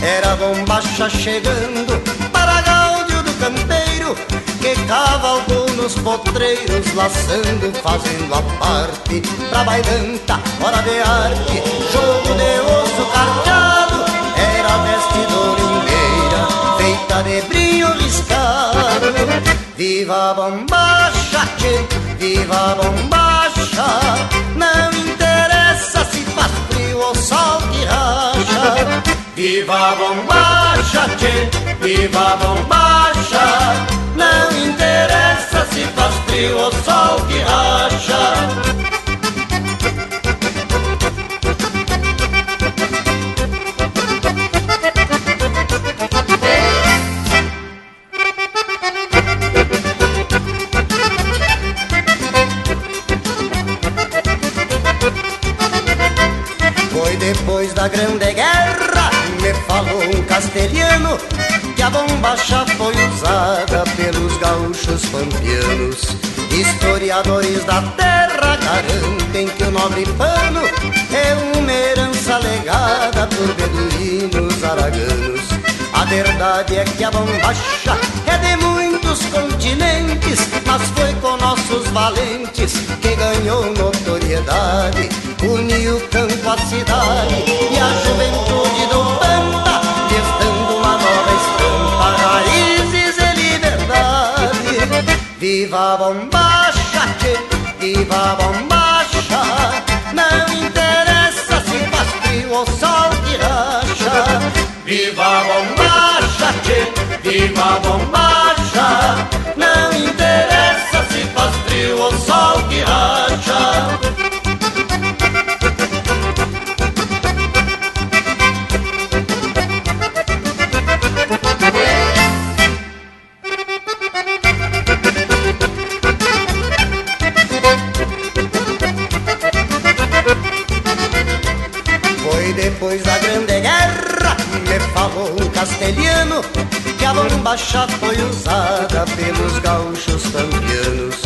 Era bombacha chegando para gáudio do campeiro que cavalgou nos potreiros, laçando, fazendo a parte pra bailanta, hora de arte, jogo de osso carteado, brilho riscado. Viva a bombacha, tchê, viva a bombacha, não interessa se faz frio ou sol que racha. Viva a bombacha, tchê, viva a bombacha, não interessa se faz frio ou sol que racha. Da Grande Guerra, me falou um castelhano, que a bombacha foi usada pelos gaúchos pampianos. Historiadores da terra garantem que o nobre pano é uma herança legada por beduínos araganos. A verdade é que a bombacha é de muitos continentes, mas foi com nossos valentes que ganhou notoriedade. Uniu o campo cidade e a juventude do Pampa, lhes uma nova estampa, raízes e liberdade. Viva a bombacha, tchê, viva a bombacha, não interessa se faz frio ou sol que racha. Viva bombacha, tchê, viva bombacha, não interessa se faz frio ou sol que racha. Bombacha foi usada pelos gaúchos campeanos.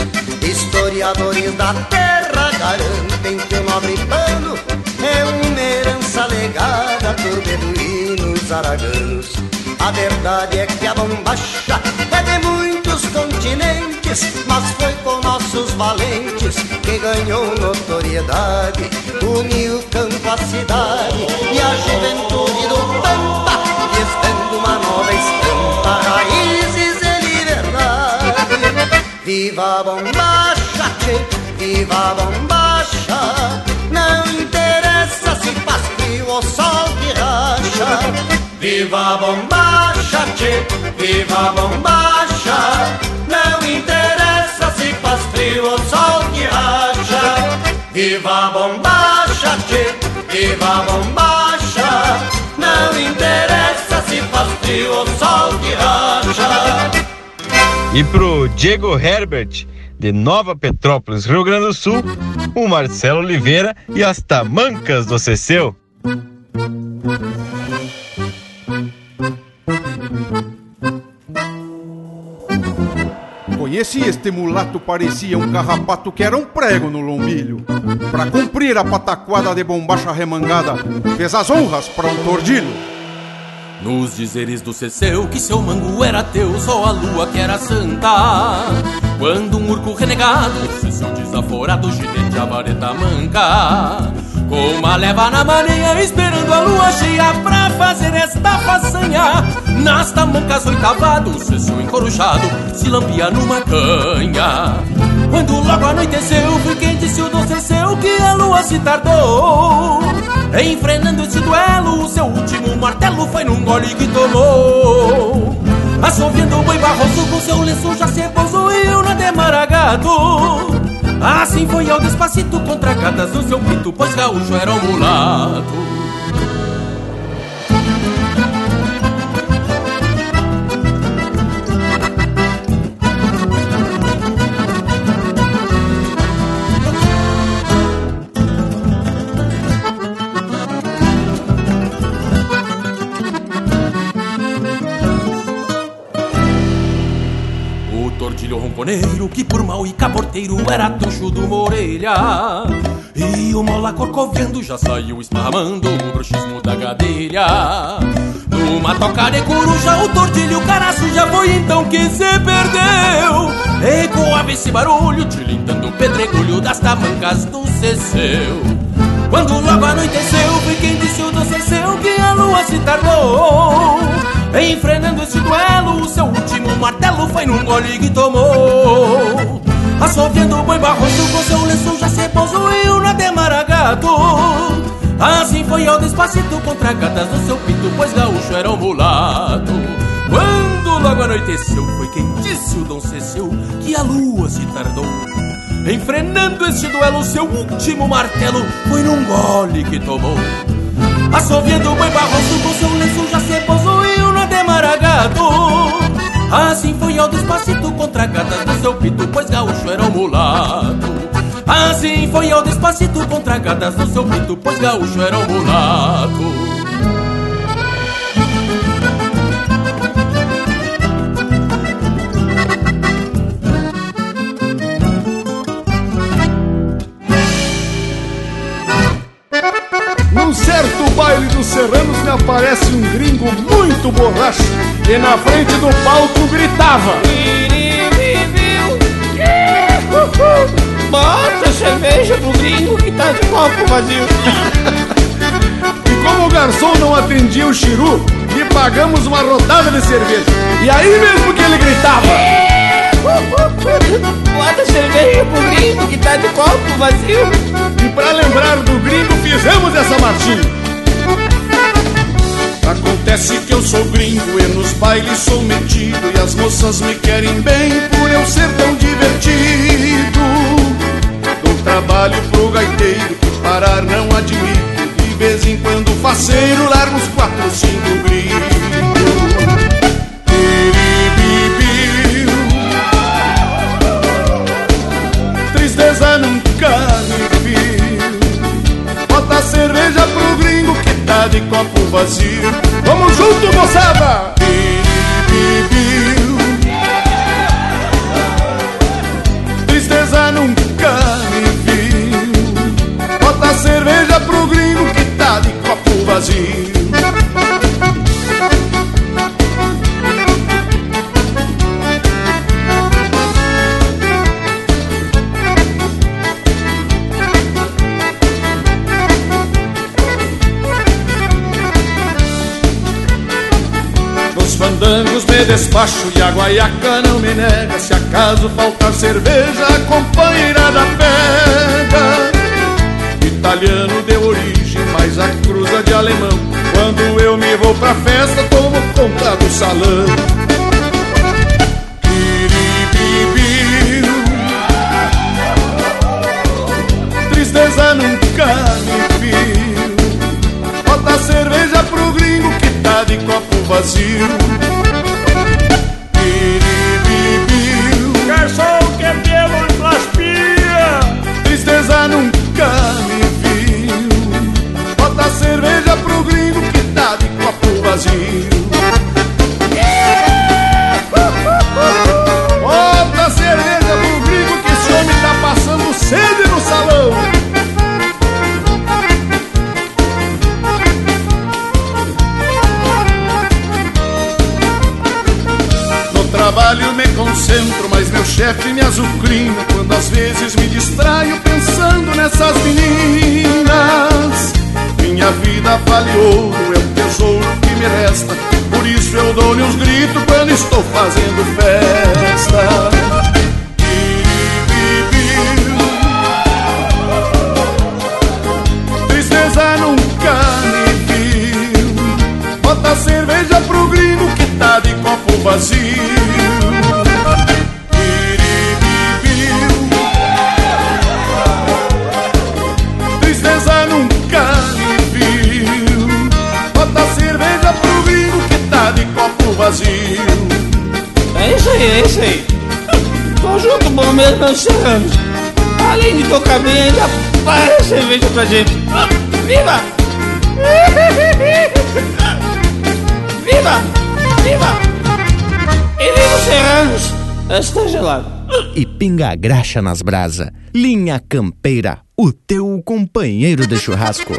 Historiadores da terra garantem que o nobre pano é uma herança legada por beduínos araganos. A verdade é que a bombacha é de muitos continentes, mas foi com nossos valentes que ganhou notoriedade. Uniu campo à cidade e a juventude do Pampa, Viva bombacha, tchê, viva bombacha. Não interessa se faz frio ou sol que racha. Viva bombacha, tchê, viva bombacha. Não interessa se faz frio ou sol que racha. Viva bombacha, tchê, viva bombacha. Não interessa se faz frio ou sol que racha. E pro Diego Herbert, de Nova Petrópolis, Rio Grande do Sul, o Marcelo Oliveira e as tamancas do Ceceu. Conheci este mulato, parecia um carrapato que era um prego no lombilho. Pra cumprir a pataquada de bombacha remangada, fez as honras para um tordilho. Nos dizeres do Ceceu que seu mango era teu, só a lua que era santa. Quando um urco renegado, Ceceu desaforado, ginete a vareta manca. Com uma leva na maneia, esperando a lua cheia pra fazer esta façanha. Nas tamancas oitavado, Ceceu encorujado, se lampia numa canha. Quando logo anoiteceu, quem disse o doce Ceceu que a lua se tardou. Enfrenando esse duelo, o seu último martelo foi num gole que tomou. Assoviando o boi barroso com seu lenço já se posuiu na demaragado. Assim foi ao despacito contra gatas do seu pito, pois gaúcho era um mulato. Que por mal e caborteiro era tucho de uma orelha. E o mola corcoviando já saiu esparramando o bruxismo da gadelha. Numa toca de coruja, o tordilho caraço já foi então que se perdeu. Ecoava esse barulho, tilintando o pedregulho das tamancas do Ceceu. Quando logo anoiteceu, foi quem disse o do Ceceu que a lua se tardou. Enfrenando esse duelo, o seu último martelo foi num gole que tomou. Assoviando o boi barroso com seu lenço já se posuiu na demaragado. Assim foi ao despacito contra gatas do seu pito, pois gaúcho era um mulato. Quando logo anoiteceu, foi quem disse o Dom Ceceu que a lua se tardou. Enfrenando este duelo, seu último martelo foi num gole que tomou. Assoviando o boi barroso com seu lenço já se posuiu Assim foi ao despacito contra gatas do seu pito, pois gaúcho era um mulato. Assim foi ao despacito contra gatas do seu pito, pois gaúcho era um mulato. Num certo baile dos serranos me aparece um gringo muito borracho e na frente do palco gritava Bota cerveja pro gringo que tá de copo vazio. *laughs* E como o garçom não atendia o chiru, lhe pagamos uma rodada de cerveja. E aí mesmo que ele gritava Bota cerveja pro gringo que tá de copo vazio. E pra lembrar do gringo fizemos essa marchinha Acontece que eu sou gringo e nos bailes sou metido E as moças me querem bem por eu ser tão divertido Dou trabalho pro gaiteiro que parar não admito De vez em quando faceiro largo uns quatro, cinco gritos. Tristeza nunca de copo vazio. Vamos junto, moçada! Tristeza nunca me viu. Bota cerveja pro gringo que tá de copo vazio despacho e a guaiaca não me nega. Se acaso faltar cerveja, a companheira da pega. Italiano de origem, mas a cruza de alemão. Quando eu me vou pra festa, tomo conta do salão. Tristeza nunca me viu. Bota cerveja pro gringo que tá de copo vazio Quiribibiu Garçom, que temos nas pias Tristeza nunca me viu. Bota cerveja pro gringo que tá de copo vazio chefe me azucrina Quando às vezes me distraio pensando nessas meninas. Minha vida vale ouro, é o tesouro que me resta Por isso eu dou-lhe uns gritos quando estou fazendo festa. Tristeza nunca me viu. Bota cerveja pro gringo que tá de copo vazio vazio É isso aí, é isso aí Conjunto bom mesmo, meus serranos Além de tocar bem, ainda para cerveja pra gente Viva! Viva! Viva! E viva os serranos! Está gelado E pinga graxa nas brasa. Linha Campeira, o teu companheiro de churrasco.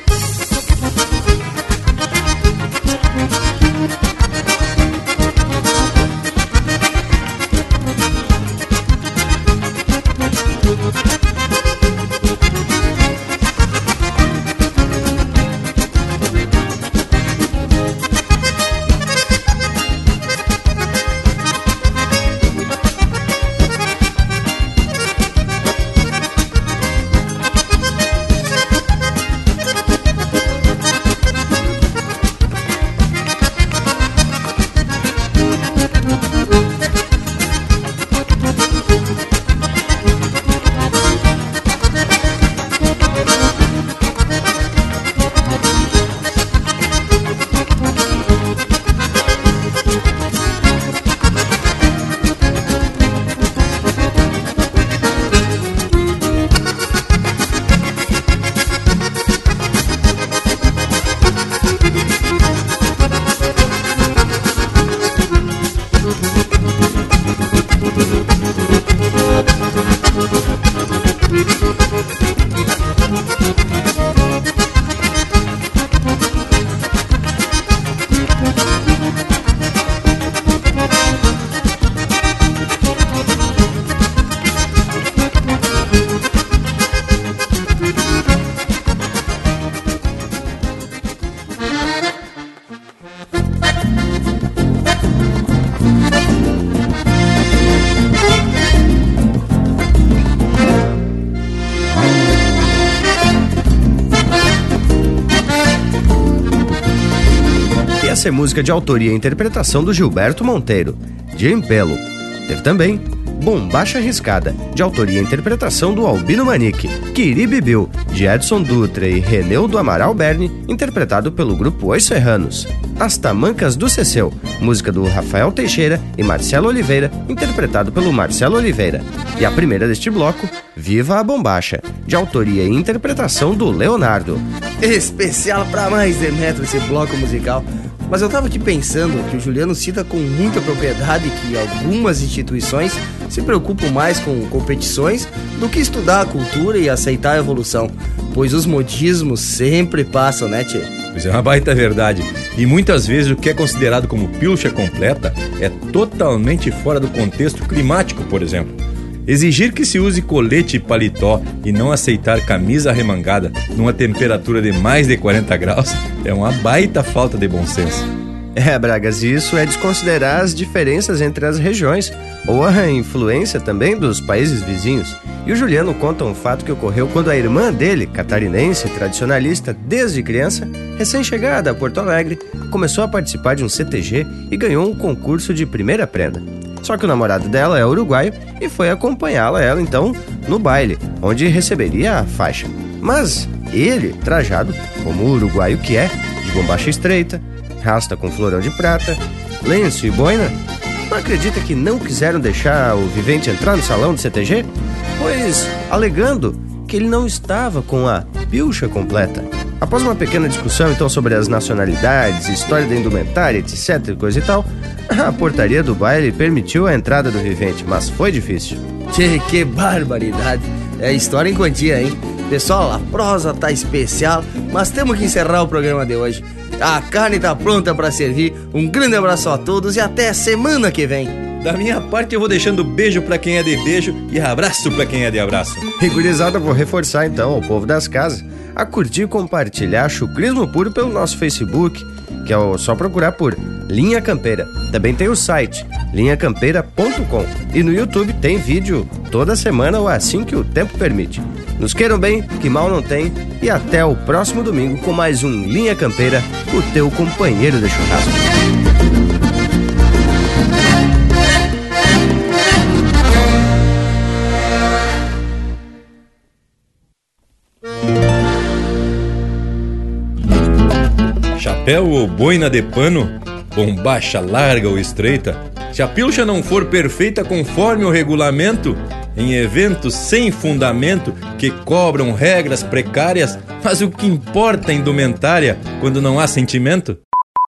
Essa é música de autoria e interpretação do Gilberto Monteiro, de Empelo. Teve também Bombacha Arriscada, de autoria e interpretação do Albino Manique, Quiribibiu, de Edson Dutra e Reneu do Amaral Berni, interpretado pelo grupo Os Serranos. As Tamancas do Ceceu, música do Rafael Teixeira e Marcelo Oliveira, interpretado pelo Marcelo Oliveira. E a primeira deste bloco, Viva a Bombacha, de autoria e interpretação do Leonardo. Especial pra mais Demetrio esse bloco musical. Mas eu tava aqui pensando que o Juliano cita com muita propriedade que algumas instituições se preocupam mais com competições do que estudar a cultura e aceitar a evolução. Pois os modismos sempre passam, né, Tchê? Pois é uma baita verdade. E muitas vezes o que é considerado como pilcha completa é totalmente fora do contexto climático, por exemplo. Exigir que se use colete e paletó e não aceitar camisa arremangada numa temperatura de mais de 40 graus é uma baita falta de bom senso. É, Bragas, isso é desconsiderar as diferenças entre as regiões, ou a influência também dos países vizinhos. E o Juliano conta um fato que ocorreu quando a irmã dele, catarinense, tradicionalista desde criança, recém-chegada a Porto Alegre, começou a participar de um CTG e ganhou um concurso de primeira prenda. Só que o namorado dela é uruguaio e foi acompanhá-la, ela então, no baile, onde receberia a faixa. Mas ele, trajado, como uruguaio que é, de bombacha estreita, rasta com florão de prata, lenço e boina, não acredita que não quiseram deixar o vivente entrar no salão do CTG? Pois, alegando que ele não estava com a pilcha completa. Após uma pequena discussão então sobre as nacionalidades, história da indumentária, etc coisa e tal, a portaria do baile permitiu a entrada do vivente, mas foi difícil. Tchê, que barbaridade. É história em quantia, hein? Pessoal, a prosa tá especial, mas temos que encerrar o programa de hoje. A carne tá pronta para servir. Um grande abraço a todos e até semana que vem. Da minha parte, eu vou deixando beijo para quem é de beijo e abraço para quem é de abraço. E gurizada, vou reforçar então ao povo das casas a curtir compartilhar Chucrismo Puro pelo nosso Facebook, que é só procurar por Linha Campeira. Também tem o site linhacampeira.com e no YouTube tem vídeo toda semana ou assim que o tempo permite. Nos queiram bem, que mal não tem, e até o próximo domingo com mais um Linha Campeira, o teu companheiro de churrasco. Chapéu ou boina de pano, bombacha larga ou estreita, se a pilcha não for perfeita conforme o regulamento, em eventos sem fundamento que cobram regras precárias, mas o que importa é indumentária quando não há sentimento?